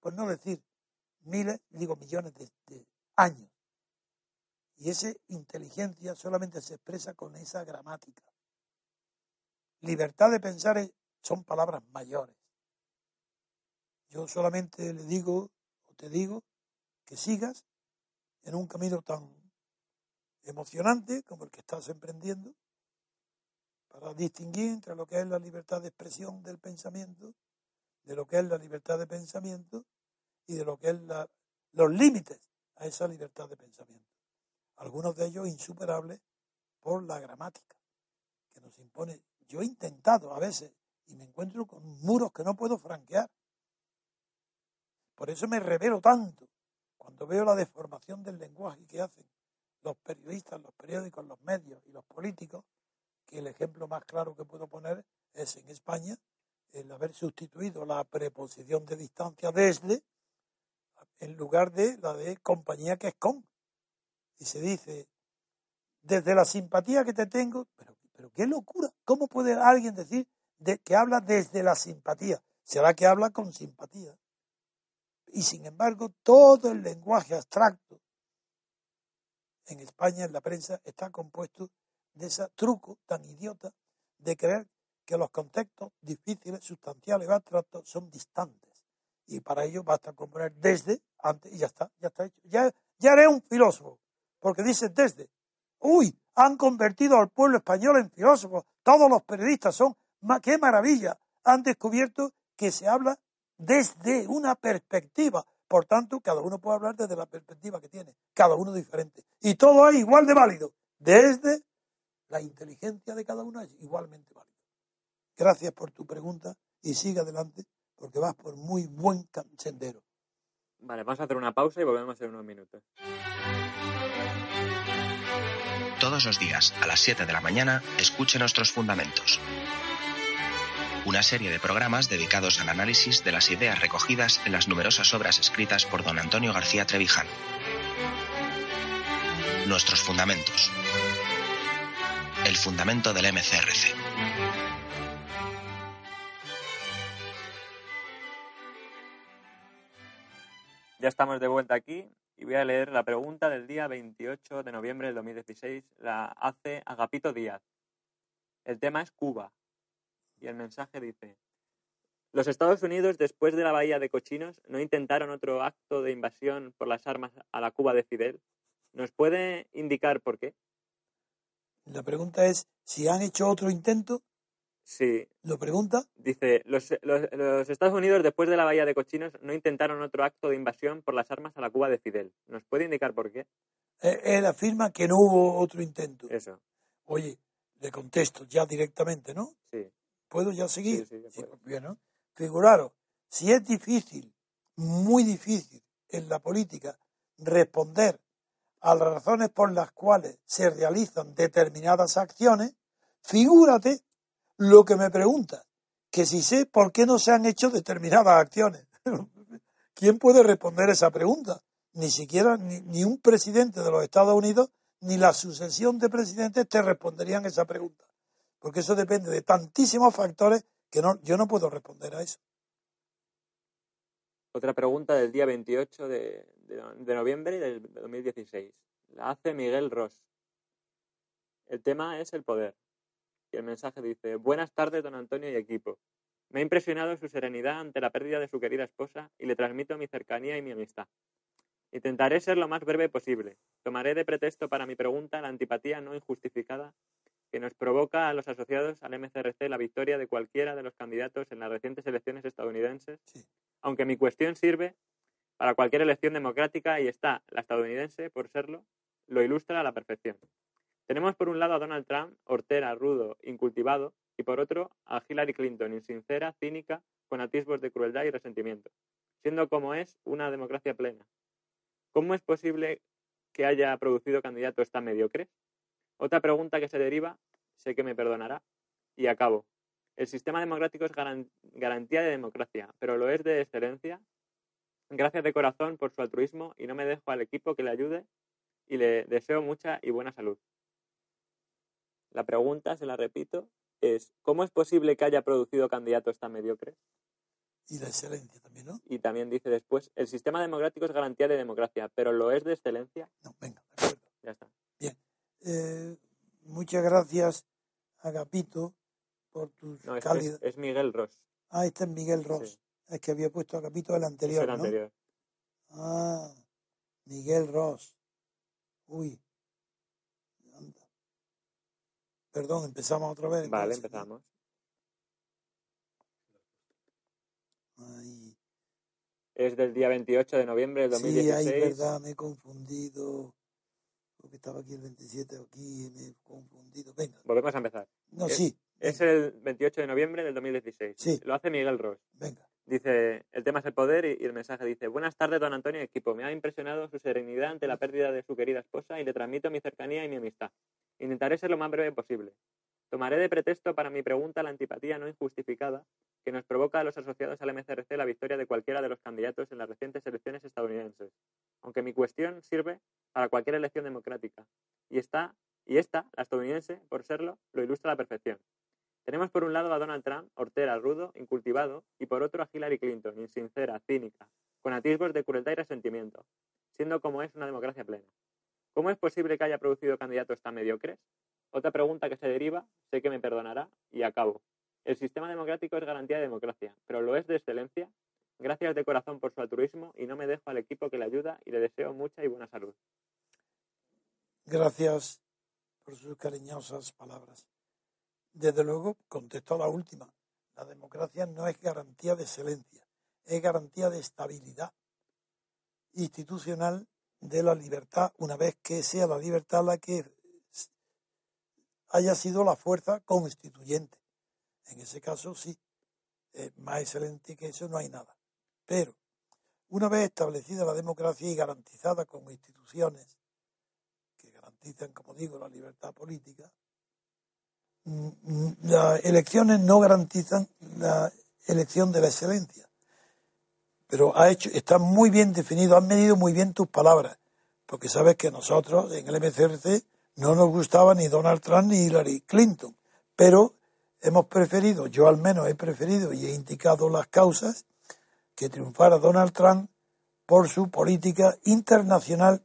por no decir miles, digo millones de, de años. Y esa inteligencia solamente se expresa con esa gramática. Libertad de pensar son palabras mayores. Yo solamente le digo o te digo que sigas en un camino tan emocionante como el que estás emprendiendo para distinguir entre lo que es la libertad de expresión del pensamiento, de lo que es la libertad de pensamiento y de lo que es los límites a esa libertad de pensamiento. Algunos de ellos insuperables por la gramática que nos impone. Yo he intentado a veces y me encuentro con muros que no puedo franquear por eso me revelo tanto cuando veo la deformación del lenguaje que hacen los periodistas, los periódicos, los medios y los políticos, que el ejemplo más claro que puedo poner es en España el haber sustituido la preposición de distancia desde en lugar de la de compañía que es con. Y se dice, desde la simpatía que te tengo, pero, pero qué locura, ¿cómo puede alguien decir de, que habla desde la simpatía? Será que habla con simpatía. Y sin embargo, todo el lenguaje abstracto en España, en la prensa, está compuesto de ese truco tan idiota de creer que los contextos difíciles, sustanciales o abstractos son distantes. Y para ello basta componer desde, antes, y ya está, ya está hecho. Ya, ya eres un filósofo, porque dice desde. Uy, han convertido al pueblo español en filósofos. Todos los periodistas son, qué maravilla, han descubierto que se habla desde una perspectiva. Por tanto, cada uno puede hablar desde la perspectiva que tiene, cada uno diferente. Y todo es igual de válido, desde la inteligencia de cada uno es igualmente válido. Gracias por tu pregunta y sigue adelante porque vas por muy buen sendero. Vale, vamos a hacer una pausa y volvemos en unos minutos. Todos los días, a las 7 de la mañana, escuche nuestros fundamentos. Una serie de programas dedicados al análisis de las ideas recogidas en las numerosas obras escritas por don Antonio García Trevijano. Nuestros fundamentos. El fundamento del MCRC. Ya estamos de vuelta aquí y voy a leer la pregunta del día 28 de noviembre del 2016. La hace Agapito Díaz. El tema es Cuba. Y el mensaje dice, los Estados Unidos, después de la Bahía de Cochinos, no intentaron otro acto de invasión por las armas a la Cuba de Fidel. ¿Nos puede indicar por qué? La pregunta es si han hecho otro intento Sí. ¿Lo pregunta? Dice, los, los, los, Estados Unidos después de la Bahía de Cochinos no intentaron otro acto de invasión por las armas a la Cuba de Fidel. ¿Nos puede indicar por qué? Eh, él afirma que no hubo otro intento. Eso. Oye, le contesto ya directamente, ¿no? Sí. ¿Puedo ya seguir? Sí, bien, ¿no? Figuraros, si es difícil, muy difícil en la política responder a las razones por las cuales se realizan determinadas acciones, figúrate lo que me pregunta, que si sé por qué no se han hecho determinadas acciones. ¿Quién puede responder esa pregunta? Ni siquiera ni, ni, un presidente de los Estados Unidos ni la sucesión de presidentes te responderían esa pregunta. Porque eso depende de tantísimos factores que no, yo no puedo responder a eso. Otra pregunta del día 28 de, de, de noviembre del 2016. La hace Miguel Ross. El tema es el poder. Y el mensaje dice, buenas tardes, don Antonio y equipo. Me ha impresionado su serenidad ante la pérdida de su querida esposa y le transmito mi cercanía y mi amistad. Intentaré ser lo más breve posible. Tomaré de pretexto para mi pregunta la antipatía no injustificada que nos provoca a los asociados al MCRC la victoria de cualquiera de los candidatos en las recientes elecciones estadounidenses, sí. aunque mi cuestión sirve para cualquier elección democrática y está, la estadounidense, por serlo, lo ilustra a la perfección. Tenemos por un lado a Donald Trump, hortera, rudo, incultivado, y por otro a Hillary Clinton, insincera, cínica, con atisbos de crueldad y resentimiento, siendo como es una democracia plena. ¿Cómo es posible que haya producido candidatos tan mediocres? Otra pregunta que se deriva, sé que me perdonará, y acabo. El sistema democrático es garantía de democracia, pero lo es de excelencia. Gracias de corazón por su altruismo y no me dejo al equipo que le ayude y le deseo mucha y buena salud. La pregunta, se la repito, es ¿cómo es posible que haya producido candidatos tan mediocres? Y de excelencia también, ¿no? Y también dice después, el sistema democrático es garantía de democracia, pero ¿lo es de excelencia? No, venga, de acuerdo. Ya está. Eh, muchas gracias, Agapito, por tus No, es, cálidas... es, es Miguel Ross. Ah, este es Miguel Ross. Sí. Es que había puesto Agapito el Es anterior, el ¿no? anterior. Ah, Miguel Ross. Uy. Anda. Perdón, empezamos otra vez. Vale, entonces. empezamos. Ay, Es del día 28 de noviembre del sí, 2016. ay, verdad, me he confundido. Porque estaba aquí el 27 aquí, me he confundido. Venga, Volvemos a empezar. no, Es- sí, Es el 28 de noviembre del 2016. Sí. Lo hace Miguel Ross. venga. Dice, el tema es el poder y, y el mensaje dice, buenas tardes, don Antonio equipo. Me ha impresionado su serenidad ante la pérdida de su querida esposa y le transmito mi cercanía y mi amistad. Intentaré ser lo más breve posible. Tomaré de pretexto para mi pregunta la antipatía no injustificada que nos provoca a los asociados al MCRC la victoria de cualquiera de los candidatos en las recientes elecciones estadounidenses, aunque mi cuestión sirve para cualquier elección democrática. Y esta, y esta, la estadounidense, por serlo, lo ilustra a la perfección. Tenemos por un lado a Donald Trump, hortera, rudo, incultivado, y por otro a Hillary Clinton, insincera, cínica, con atisbos de crueldad y resentimiento, siendo como es una democracia plena. ¿Cómo es posible que haya producido candidatos tan mediocres? Otra pregunta que se deriva, sé que me perdonará, y acabo. El sistema democrático es garantía de democracia, pero ¿lo es de excelencia? Gracias de corazón por su altruismo y no me dejo al equipo que le ayuda y le deseo mucha y buena salud. Gracias por sus cariñosas palabras. Desde luego, contesto a la última. La democracia no es garantía de excelencia, es garantía de estabilidad institucional de la libertad, una vez que sea la libertad la que haya sido la fuerza constituyente. En ese caso, sí, más excelente que eso no hay nada. Pero, una vez establecida la democracia y garantizada con instituciones que garantizan, como digo, la libertad política, mm, mm, las elecciones no garantizan la elección de la excelencia. Pero ha hecho, está muy bien definido, han medido muy bien tus palabras, porque sabes que nosotros en el MCRC no nos gustaba ni Donald Trump ni Hillary Clinton, pero hemos preferido, yo al menos he preferido y he indicado las causas, que triunfara Donald Trump por su política internacional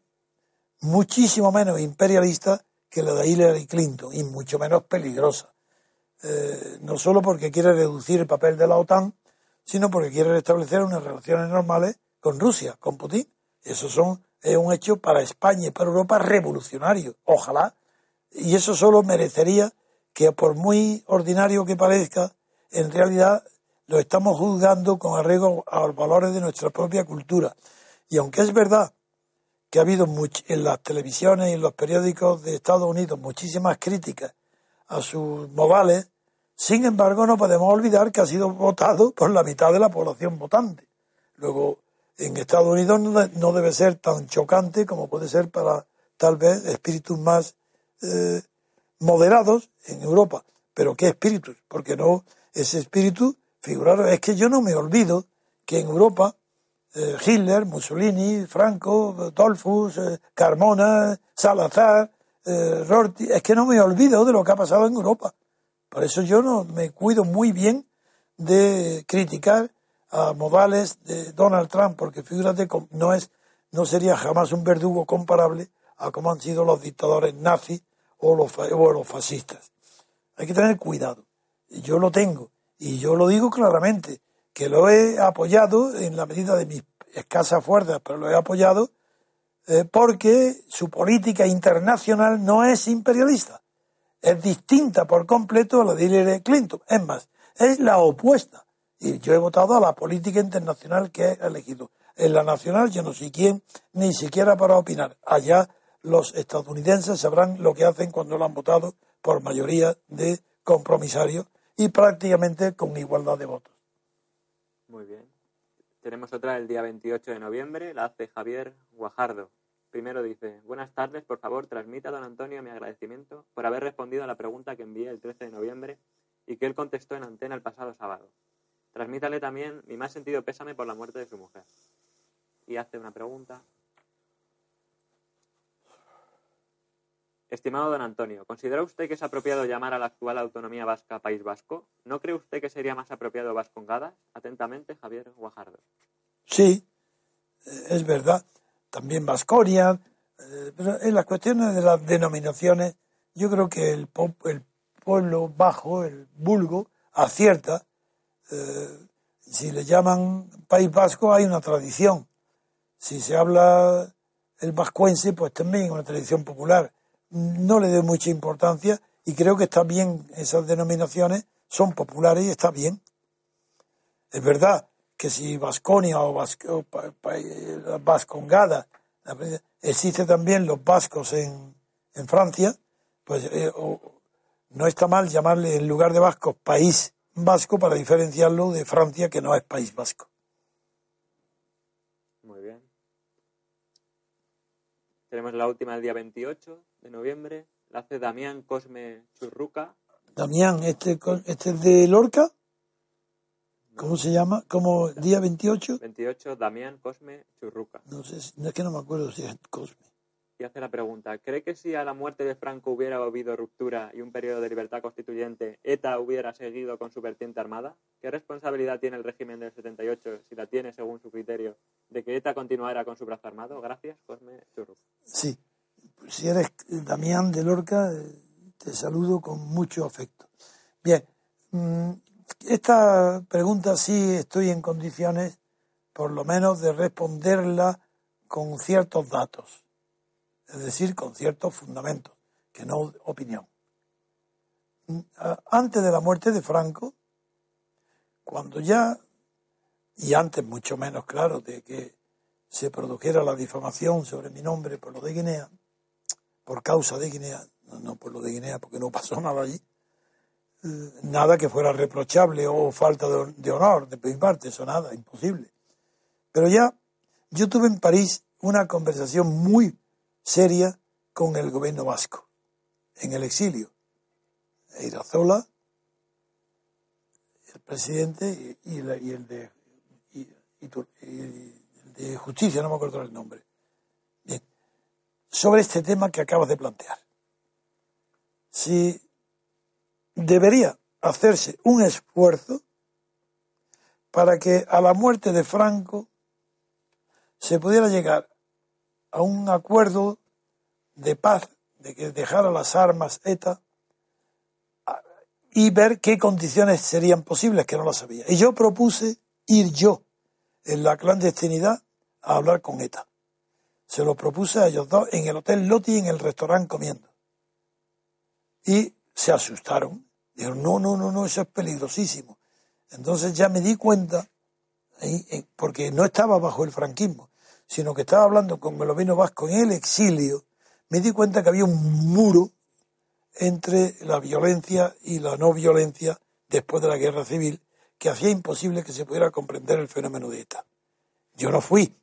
muchísimo menos imperialista que la de Hillary Clinton y mucho menos peligrosa. Eh, no solo porque quiere reducir el papel de la OTAN, sino porque quiere restablecer unas relaciones normales con Rusia, con Putin. Eso son, es un hecho para España y para Europa revolucionario. Ojalá. Y eso solo merecería que por muy ordinario que parezca, en realidad lo estamos juzgando con arreglo a los valores de nuestra propia cultura. Y aunque es verdad que ha habido en las televisiones y en los periódicos de Estados Unidos muchísimas críticas a sus modales, sin embargo no podemos olvidar que ha sido votado por la mitad de la población votante. Luego, en Estados Unidos no debe ser tan chocante como puede ser para tal vez espíritus más eh, moderados en Europa. Pero ¿qué espíritus? Porque no, ese espíritu, figurar, es que yo no me olvido que en Europa eh, Hitler, Mussolini, Franco, Dolfus, eh, Carmona, Salazar, Rorty, es que no me olvido de lo que ha pasado en Europa. Por eso yo no me cuido muy bien de criticar a modales de Donald Trump, porque fíjate, no es, no sería jamás un verdugo comparable a como han sido los dictadores nazis o los, o los fascistas. Hay que tener cuidado. Yo lo tengo. Y yo lo digo claramente, que lo he apoyado en la medida de mis escasas fuerzas, pero lo he apoyado eh, porque su política internacional no es imperialista. Es distinta por completo a la de Hillary Clinton. Es más, es la opuesta. Y yo he votado a la política internacional que he elegido. En la nacional yo no sé quién, ni siquiera para opinar. Allá los estadounidenses sabrán lo que hacen cuando lo han votado por mayoría de compromisarios y prácticamente con igualdad de votos. Muy bien. Tenemos otra el día 28 de noviembre, la hace Javier Guajardo. Primero dice, buenas tardes, por favor, transmita a don Antonio mi agradecimiento por haber respondido a la pregunta que envié el 13 de noviembre y que él contestó en antena el pasado sábado. Transmítale también mi más sentido pésame por la muerte de su mujer. Y hace una pregunta. Estimado don Antonio, ¿considera usted que es apropiado llamar a la actual autonomía vasca País Vasco? ¿No cree usted que sería más apropiado Vascongadas? Atentamente, Javier Guajardo. Sí, es verdad. También Vasconia. Eh, pero en las cuestiones de las denominaciones, yo creo que el, el pueblo bajo, el vulgo, acierta. Eh, si le llaman País Vasco, hay una tradición. Si se habla el vascuense, pues también una tradición popular no le doy mucha importancia y creo que está bien esas denominaciones, son populares y está bien. Es verdad que si Vasconia o, Vascongada, existe también los vascos en, en Francia, pues eh, no está mal llamarle en lugar de vascos país vasco para diferenciarlo de Francia que no es país vasco. Muy bien. Tenemos la última el día 28 de noviembre. La hace Damián Cosme Churruca. Damián, este, este es de Lorca. ¿Cómo se llama? ¿Cómo día 28? 28, Damián Cosme Churruca. No sé, no es que no me acuerdo si es Cosme. Y hace la pregunta, ¿cree que si a la muerte de Franco hubiera habido ruptura y un periodo de libertad constituyente, ETA hubiera seguido con su vertiente armada? ¿Qué responsabilidad tiene el régimen del 78, si la tiene según su criterio, de que ETA continuara con su brazo armado? Gracias, Cosme Churruca. Sí, si eres Damián de Lorca, te saludo con mucho afecto. Bien, mm, esta pregunta sí estoy en condiciones, por lo menos, de responderla con ciertos datos, es decir, con ciertos fundamentos, que no opinión. Mm, Antes de la muerte de Franco, cuando ya, y antes mucho menos claro de que se produjera la difamación sobre mi nombre por lo de Guinea, por causa de Guinea, no, por lo de Guinea, porque no pasó nada allí, eh, nada que fuera reprochable o falta de honor de mi parte, eso nada, imposible. Pero ya yo tuve en París una conversación muy seria con el gobierno vasco, en el exilio. Irazola, el presidente y, la- y el de y- y el de justicia, no me acuerdo el nombre. Sobre este tema que acabas de plantear. Si debería hacerse un esfuerzo para que a la muerte de Franco se pudiera llegar a un acuerdo de paz, de que dejara las armas ETA y ver qué condiciones serían posibles, que no las sabía. Y yo propuse ir yo en la clandestinidad a hablar con ETA. Se lo propuse a ellos dos en el Hotel Loti, en el restaurante comiendo. Y se asustaron. Dijeron, no, no, no, no, eso es peligrosísimo. Entonces ya me di cuenta, eh, porque no estaba bajo el franquismo, sino que estaba hablando con Melovino Vasco en el exilio, me di cuenta que había un muro entre la violencia y la no violencia después de la guerra civil que hacía imposible que se pudiera comprender el fenómeno de ETA. Yo no fui,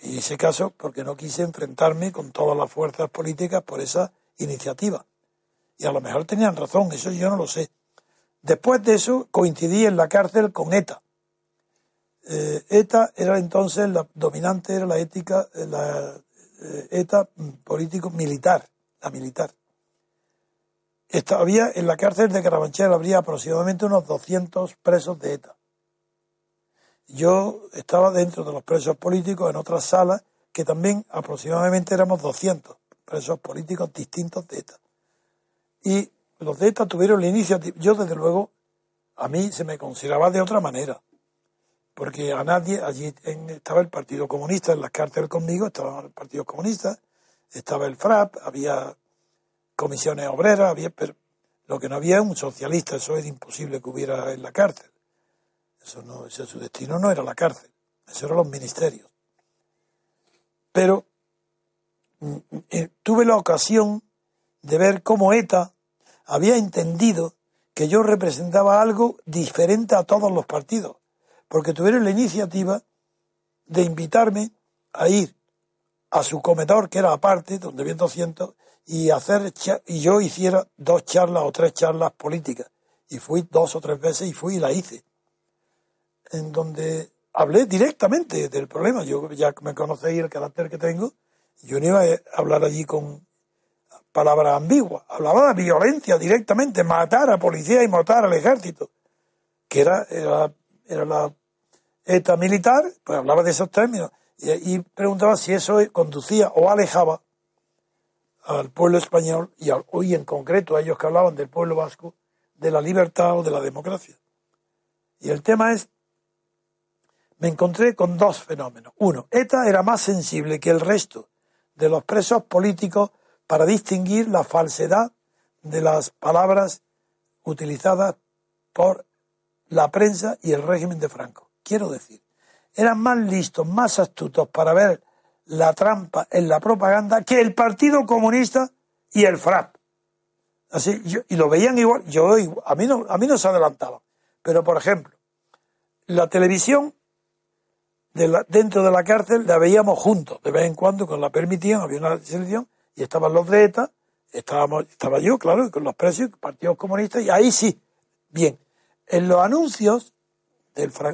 en ese caso, porque no quise enfrentarme con todas las fuerzas políticas por esa iniciativa. Y a lo mejor tenían razón, eso yo no lo sé. Después de eso coincidí en la cárcel con ETA. Eh, ETA era entonces la dominante, era la ética, eh, la eh, ETA mm, político militar, la militar. Esta- había en la cárcel de Carabanchel habría aproximadamente unos 200 presos de ETA. Yo estaba dentro de los presos políticos en otras salas que también aproximadamente éramos 200 presos políticos distintos de ETA. Y los de ETA tuvieron la iniciativa. Yo, desde luego, a mí se me consideraba de otra manera. Porque a nadie, allí estaba el Partido Comunista en las cárceles conmigo, estaba el Partido Comunista, estaba el FRAP, había comisiones obreras, había, lo que no había un socialista, eso era imposible que hubiera en la cárcel. Eso no, ese su destino no era la cárcel, eso eran los ministerios. Pero mm, eh, tuve la ocasión de ver cómo ETA había entendido que yo representaba algo diferente a todos los partidos, porque tuvieron la iniciativa de invitarme a ir a su comedor, que era aparte, donde había 200, y, hacer y yo hiciera dos charlas o tres charlas políticas. Y fui dos o tres veces y fui y la hice. En donde hablé directamente del problema. Yo ya me conocéis el carácter que tengo. Yo no iba a hablar allí con palabras ambiguas. Hablaba de violencia directamente, matar a policía y matar al ejército. Que era, era, era la ETA militar, pues hablaba de esos términos. Y, preguntaba si eso conducía o alejaba al pueblo español y hoy en concreto a ellos que hablaban del pueblo vasco de la libertad o de la democracia. Y el tema es, me encontré con dos fenómenos. Uno, ETA era más sensible que el resto de los presos políticos para distinguir la falsedad de las palabras utilizadas por la prensa y el régimen de Franco. Quiero decir, eran más listos, más astutos para ver la trampa en la propaganda que el Partido Comunista y el FRAP. Así, yo- y lo veían igual, yo a mí no, a mí no se adelantaban. Pero por ejemplo, la televisión dentro de la cárcel la veíamos juntos, de vez en cuando, cuando la permitían, había una selección, y estaban los de ETA Estábamos, estaba yo, claro, con los precios, partidos comunistas, y ahí sí. Bien, en los anuncios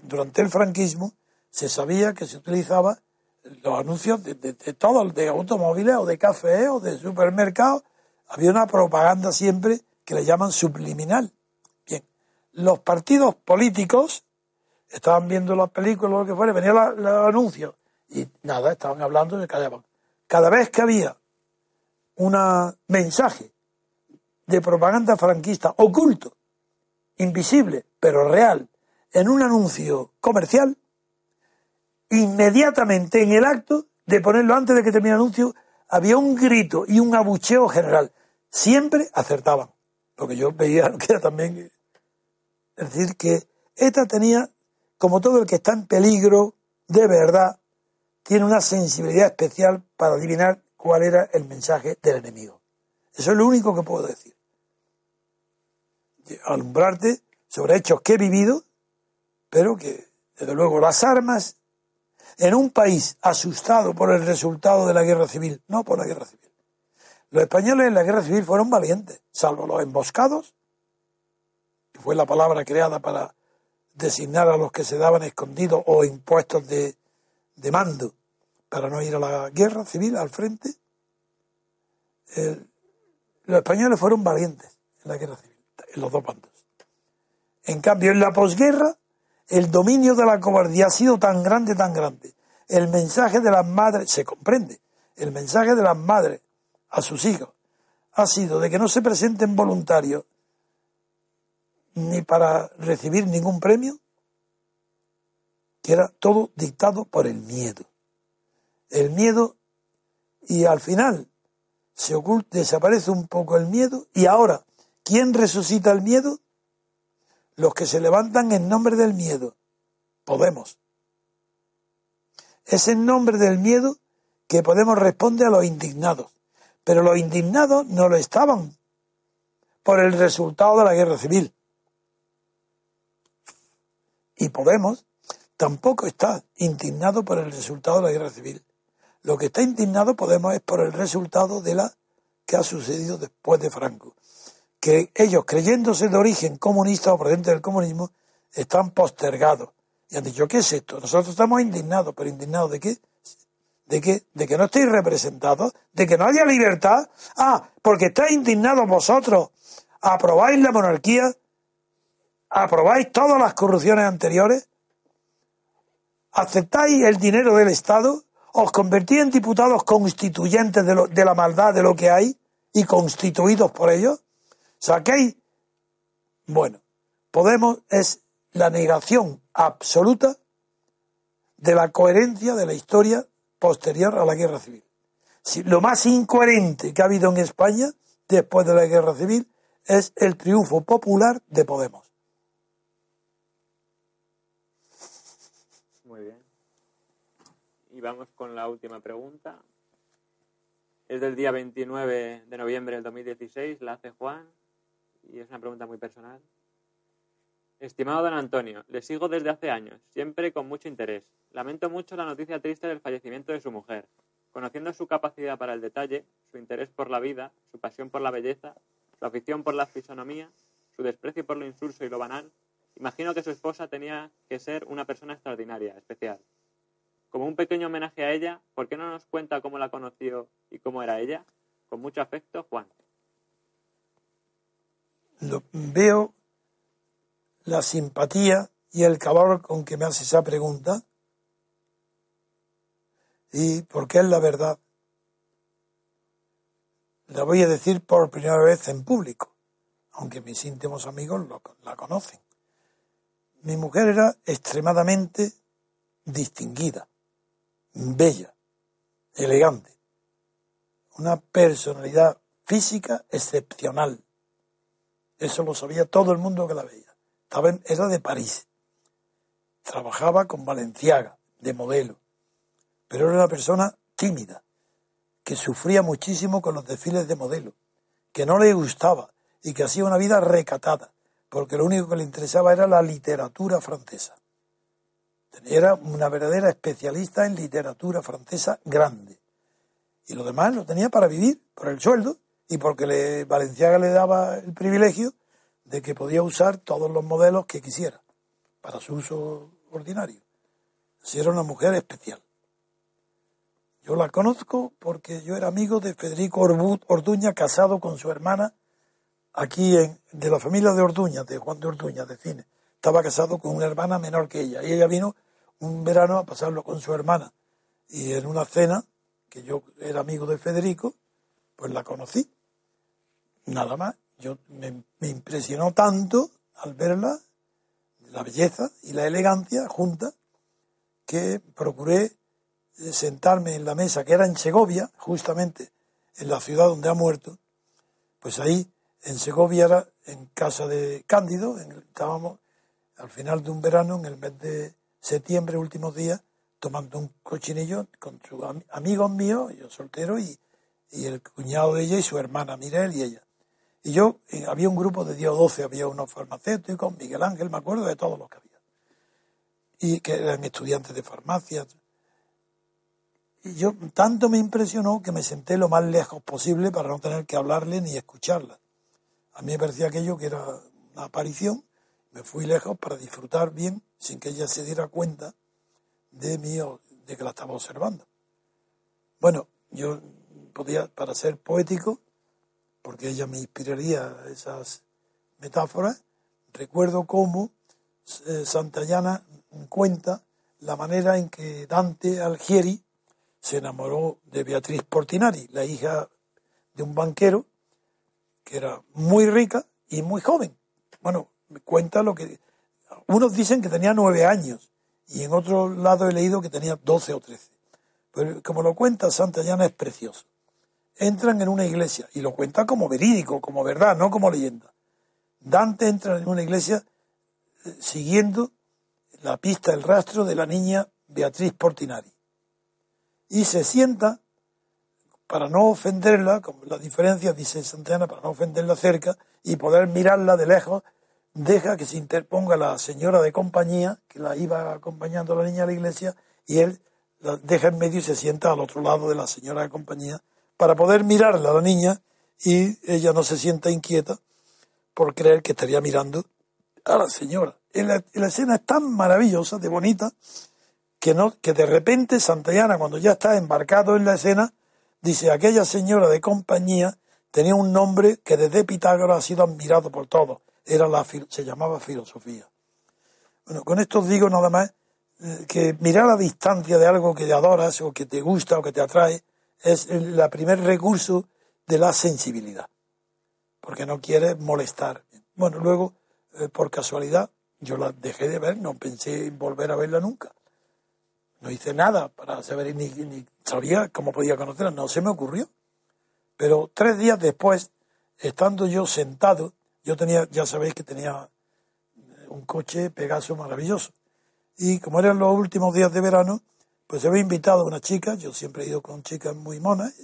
durante el franquismo se sabía que se utilizaba los anuncios de, de, de todos, de automóviles o de café o de supermercados, había una propaganda siempre que le llaman subliminal. Bien, los partidos políticos estaban viendo las películas o lo que fuera, venían los, anuncios y nada, estaban hablando y se callaban. Cada vez que había un mensaje de propaganda franquista oculto, invisible, pero real, en un anuncio comercial, inmediatamente en el acto de ponerlo antes de que termine el anuncio, había un grito y un abucheo general. Siempre acertaban. Lo que yo veía que era también. Es decir, que esta tenía, como todo el que está en peligro, de verdad, tiene una sensibilidad especial para adivinar cuál era el mensaje del enemigo. Eso es lo único que puedo decir. Alumbrarte sobre hechos que he vivido, pero que, desde luego, las armas en un país asustado por el resultado de la guerra civil, no por la guerra civil. Los españoles en la guerra civil fueron valientes, salvo los emboscados, que fue la palabra creada para designar a los que se daban escondidos o impuestos de, de mando para no ir a la guerra civil al frente. los españoles fueron valientes en la guerra civil, en los dos bandos. En cambio, en la posguerra, el dominio de la cobardía ha sido tan grande, tan grande. El mensaje de las madres, se comprende, el mensaje de las madres a sus hijos ha sido de que no se presenten voluntarios ni para recibir ningún premio, que era todo dictado por el miedo. El miedo y al final se oculta, desaparece un poco el miedo y ahora, ¿quién resucita el miedo? Los que se levantan en nombre del miedo. Podemos. Es en nombre del miedo que Podemos responde a los indignados. Pero los indignados no lo estaban por el resultado de la guerra civil. Y Podemos tampoco está indignado por el resultado de la guerra civil. Lo que está indignado Podemos es por el resultado de la que ha sucedido después de Franco que ellos, creyéndose de origen comunista o procedente del comunismo, están postergados. Y han dicho, ¿qué es esto? Nosotros estamos indignados, pero indignados de qué? ¿De qué? ¿De que no estéis representados? ¿De que no haya libertad? Ah, porque estáis indignados vosotros. ¿Aprobáis la monarquía? ¿Aprobáis todas las corrupciones anteriores? ¿Aceptáis el dinero del Estado? ¿Os convertís en diputados constituyentes de, de la maldad de lo que hay y constituidos por ellos? Saquéis, bueno, Podemos es la negación absoluta de la coherencia de la historia posterior a la guerra civil. lo más incoherente que ha habido en España después de la guerra civil es el triunfo popular de Podemos. Muy bien. Y vamos con la última pregunta. Es del día 29 de noviembre del 2016, la hace Juan y es una pregunta muy personal. Estimado don Antonio, le sigo desde hace años, siempre con mucho interés. Lamento mucho la noticia triste del fallecimiento de su mujer. Conociendo su capacidad para el detalle, su interés por la vida, su pasión por la belleza, su afición por la fisonomía, su desprecio por lo insulso y lo banal, imagino que su esposa tenía que ser una persona extraordinaria, especial. Como un pequeño homenaje a ella, ¿por qué no nos cuenta cómo la conoció y cómo era ella? Con mucho afecto, Juan veo la simpatía y el calor con que me hace esa pregunta y porque es la verdad. La voy a decir por primera vez en público, aunque mis íntimos amigos la conocen. Mi mujer era extremadamente distinguida, bella, elegante, una personalidad física excepcional eso lo sabía todo el mundo que la veía. Estaba era de París. Trabajaba con Valenciaga, de modelo. Pero era una persona tímida, que sufría muchísimo con los desfiles de modelo, que no le gustaba y que hacía una vida recatada, porque lo único que le interesaba era la literatura francesa. Era una verdadera especialista en literatura francesa grande. Y lo demás lo tenía para vivir, por el sueldo, y porque le, Valenciaga le daba el privilegio de que podía usar todos los modelos que quisiera para su uso ordinario. Si era una mujer especial. Yo la conozco porque yo era amigo de Federico Orduña, casado con su hermana, aquí en, de la familia de Orduña, de Juan de Orduña, de cine. Estaba casado con una hermana menor que ella. Y ella vino un verano a pasarlo con su hermana. Y en una cena, que yo era amigo de Federico, pues la conocí. Nada más. Yo me, me impresionó tanto al verla, la belleza y la elegancia juntas, que procuré sentarme en la mesa, que era en Segovia, justamente en la ciudad donde ha muerto, pues ahí en Segovia era en casa de Cándido, estábamos al final de un verano, en el mes de septiembre, últimos días, tomando un cochinillo con sus amigos míos, yo soltero, y, y, el cuñado de ella y su hermana Mirel y ella. Y yo, eh, había un grupo de 10 o 12, había unos farmacéuticos, Miguel Ángel, me acuerdo de todos los que había. Y que eran estudiantes de farmacia, y yo tanto me impresionó que me senté lo más lejos posible para no tener que hablarle ni escucharla. A mí me parecía aquello que era una aparición. Me fui lejos para disfrutar bien sin que ella se diera cuenta de mí de que la estaba observando. Bueno, yo podía, para ser poético, porque ella me inspiraría esas metáforas, recuerdo cómo eh, Santayana cuenta la manera en que Dante Algieri se enamoró de Beatriz Portinari, la hija de un banquero que era muy rica y muy joven. Bueno, me cuenta lo que... Unos dicen que tenía nueve años y en otro lado he leído que tenía doce o trece. Pero como lo cuenta Santayana es precioso. Entran en una iglesia y lo cuenta como verídico, como verdad, no como leyenda. Dante entra en una iglesia eh, siguiendo la pista, el rastro de la niña Beatriz Portinari y se sienta para no ofenderla, como la diferencia, dice Santana, para no ofenderla cerca y poder mirarla de lejos, deja que se interponga la señora de compañía, que la iba acompañando a la niña a la iglesia, y él la deja en medio y se sienta al otro lado de la señora de compañía para poder mirarla a la niña y ella no se sienta inquieta por creer que estaría mirando a la señora. la, escena es tan maravillosa, de bonita, que, no, que de repente Santayana, cuando ya está embarcado en la escena, dice, aquella señora de compañía tenía un nombre que desde Pitágoras ha sido admirado por todos, era la, se llamaba filosofía. Bueno, con esto digo nada más eh, que mirar a distancia de algo que te adoras o que te gusta o que te atrae es el primer recurso de la sensibilidad, porque no quieres molestar. Bueno, luego, eh, por casualidad, yo la dejé de ver, no pensé en volver a verla nunca. No hice nada para saber ni, ni sabía cómo podía conocerla, no se me ocurrió. Pero tres días después, estando yo sentado, yo tenía, ya sabéis que tenía un coche Pegaso maravilloso. Y como eran los últimos días de verano, pues había invitado a una chica, yo siempre he ido con chicas muy monas,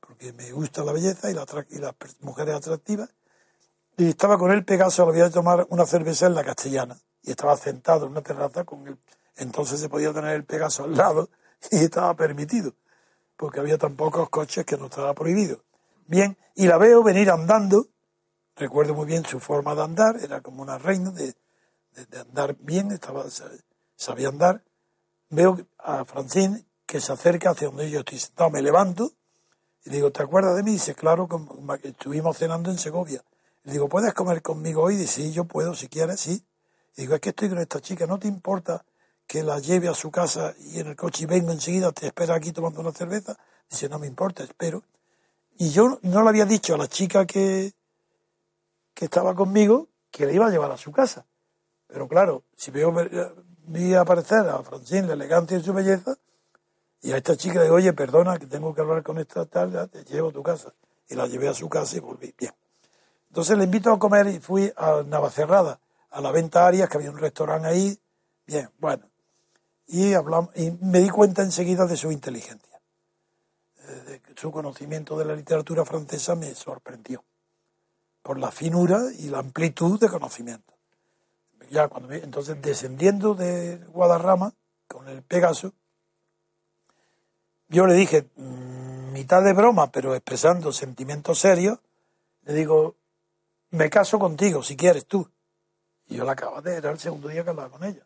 porque me gusta la belleza y, la, y las mujeres atractivas, y estaba con él Pegaso, le había de tomar una cerveza en la castellana, y estaba sentado en una terraza con el entonces se podía tener el Pegaso al lado y estaba permitido, porque había tan pocos coches que no estaba prohibido. Bien, y la veo venir andando, recuerdo muy bien su forma de andar, era como una reina de, andar bien, estaba, sabía andar. Veo a Francine que se acerca hacia donde yo estoy sentado, me levanto y digo, ¿te acuerdas de mí? dice, claro, que estuvimos cenando en Segovia. Le digo, ¿puedes comer conmigo hoy? Dice, sí, yo puedo, si quieres, sí. Y digo, es que estoy con esta chica, ¿no te importa que la lleve a su casa y en el coche y vengo enseguida, te espera aquí tomando una cerveza. Dice, no me importa, espero. Y yo no le había dicho a la chica que, que estaba conmigo que le iba a llevar a su casa. Pero claro, si veo, vi aparecer a Francine la elegancia y su belleza, y a esta chica le digo, oye, perdona, que tengo que hablar con esta tal, te llevo a tu casa. Y la llevé a su casa y volví. Bien. Entonces le invito a comer y fui a Navacerrada, a la venta Arias, que había un restaurante ahí. Bien, bueno y, hablamos, y me di cuenta enseguida de su inteligencia. Eh, de su conocimiento de la literatura francesa me sorprendió por la finura y la amplitud de conocimiento. Ya cuando entonces descendiendo de Guadarrama con el Pegaso, yo le dije, mm, mitad de broma, pero expresando sentimientos serios, le digo, me caso contigo si quieres tú. Y yo la acabo de, era el segundo día que hablaba con ella.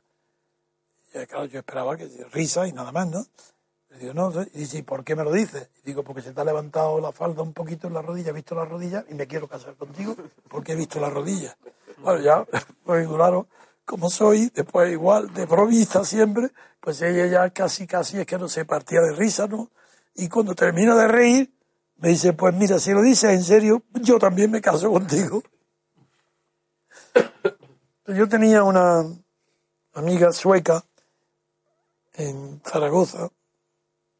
Y claro, yo esperaba que risa y nada más, ¿no? Y dice, ¿y por qué me lo dices? Digo, porque se te ha levantado la falda un poquito en la rodilla, he visto la rodilla y me quiero casar contigo porque he visto la rodilla. Bueno, ya, pues claro, como soy, después igual, de bromista siempre, pues ella ya casi, casi es que no se partía de risa, ¿no? Y cuando termina de reír, me dice, pues mira, si lo dices en serio, yo también me caso contigo. Yo tenía una amiga sueca en Zaragoza,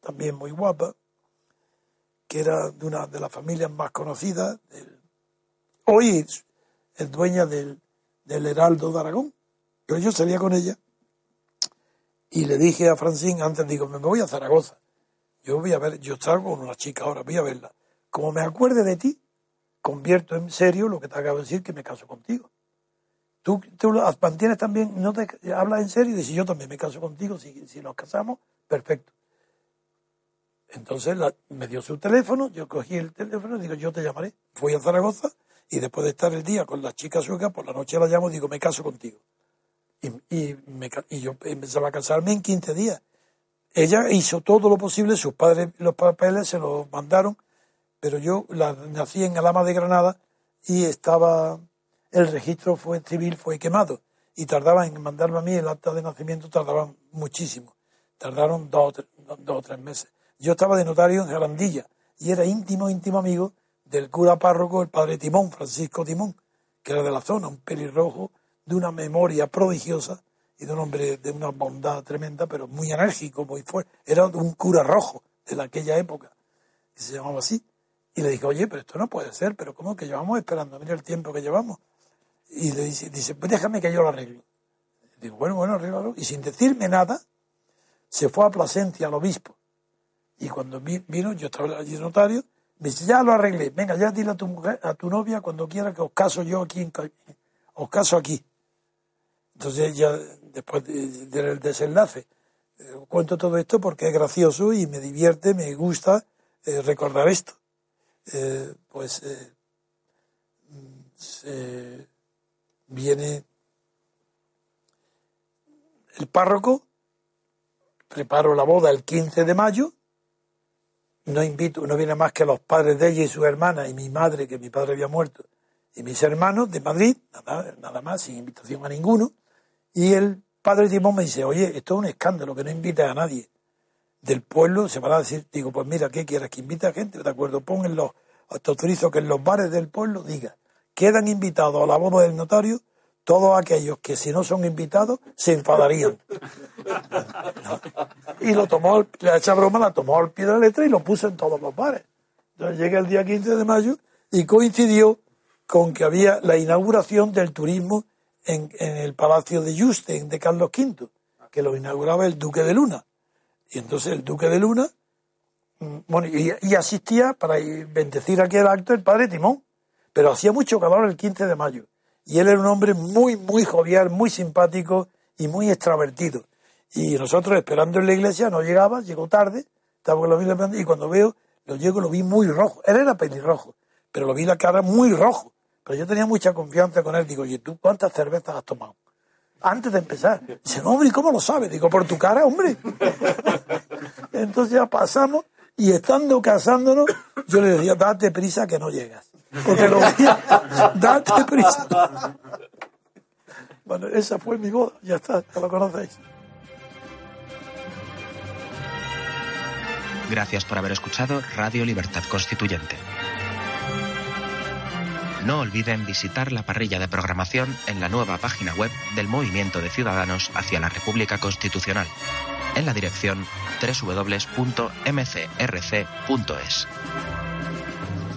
también muy guapa, que era de una de las familias más conocidas. hoy es dueña del, del Heraldo de Aragón. Yo, yo salía con ella y le dije a Francine, antes digo, me voy a Zaragoza. Yo voy a ver, yo salgo con una chica ahora, voy a verla. Como me acuerde de ti, convierto en serio lo que te acabo de decir, que me caso contigo. Tú, tú mantienes también, no te hablas en serio y dices, yo también me caso contigo, si, si nos casamos, perfecto. Entonces me dio su teléfono, yo cogí el teléfono y digo, yo te llamaré. Fui a Zaragoza y después de estar el día con la chica sueca, por la noche la llamo y digo, me caso contigo. Y, y, me, y yo empezaba a casarme en 15 días. Ella hizo todo lo posible, sus padres los papeles se los mandaron, pero yo la, nací en Alama de Granada y estaba, el registro fue civil fue quemado y tardaba en mandarme a mí el acta de nacimiento, tardaban muchísimo, tardaron dos, dos o tres meses. Yo estaba de notario en Jarandilla y era íntimo, íntimo amigo del cura párroco, el padre Timón, Francisco Timón, que era de la zona, un pelirrojo de una memoria prodigiosa y de un hombre de una bondad tremenda, pero muy enérgico, muy fuerte. Era un cura rojo de aquella época, que se llamaba así. Y le dije, oye, pero esto no puede ser, pero ¿cómo que llevamos esperando? Mira el tiempo que llevamos. Y le dice, dice pues déjame que yo lo arreglo. Digo, bueno, bueno, arréglalo. Y sin decirme nada, se fue a Plasencia, al obispo. Y cuando vino, yo estaba allí notario, me dice, ya lo arreglé, venga, ya dile a tu mujer, a tu novia, cuando quiera que os caso yo aquí, en, os caso aquí. Entonces ya después del desenlace eh, cuento todo esto porque es gracioso y me divierte, me gusta eh, recordar esto. Eh, pues viene el párroco, preparo la boda el 15 de mayo, no invito, no viene más que los padres de ella y su hermana y mi madre, que mi padre había muerto, y mis hermanos de Madrid, nada, nada más, sin invitación a ninguno. Y el padre Timón me dice, oye, esto es un escándalo, que no invite a nadie del pueblo, se van a decir, digo, pues mira, ¿qué quieres? ¿Que invite a gente? De acuerdo, pon en los, te que en los bares del pueblo diga, quedan invitados a la boda del notario todos aquellos que si no son invitados se enfadarían. Y lo tomó, esa broma la tomó al pie de la letra y lo puso en todos los bares. Entonces llega el día 15 de mayo y coincidió con que había la inauguración del turismo en, el Palacio de Juste, de Carlos V, que lo inauguraba el Duque de Luna. Y entonces el Duque de Luna, mm, bueno, y, asistía para bendecir aquel acto el padre Timón, pero hacía mucho calor el 15 de mayo. Y él era un hombre muy, muy jovial, muy simpático y muy extravertido. Y nosotros esperando en la iglesia, no llegaba, llegó tarde, estaba con la Biblia y cuando veo, lo llego, lo vi muy rojo. Él era pelirrojo, pero lo vi la cara muy rojo. Pero yo tenía mucha confianza con él. Digo, ¿y tú cuántas cervezas has tomado? Antes de empezar. Dice, no, hombre, ¿y cómo lo sabes? Digo, por tu cara, hombre. Entonces ya pasamos y estando casándonos, yo le decía, date prisa que no llegas. Porque lo veía, date prisa. Bueno, esa fue mi boda, ya está, ya lo conocéis. Gracias por haber escuchado Radio Libertad Constituyente. No olviden visitar la parrilla de programación en la nueva página web del Movimiento de Ciudadanos hacia la República Constitucional, en la dirección www.mcrc.es.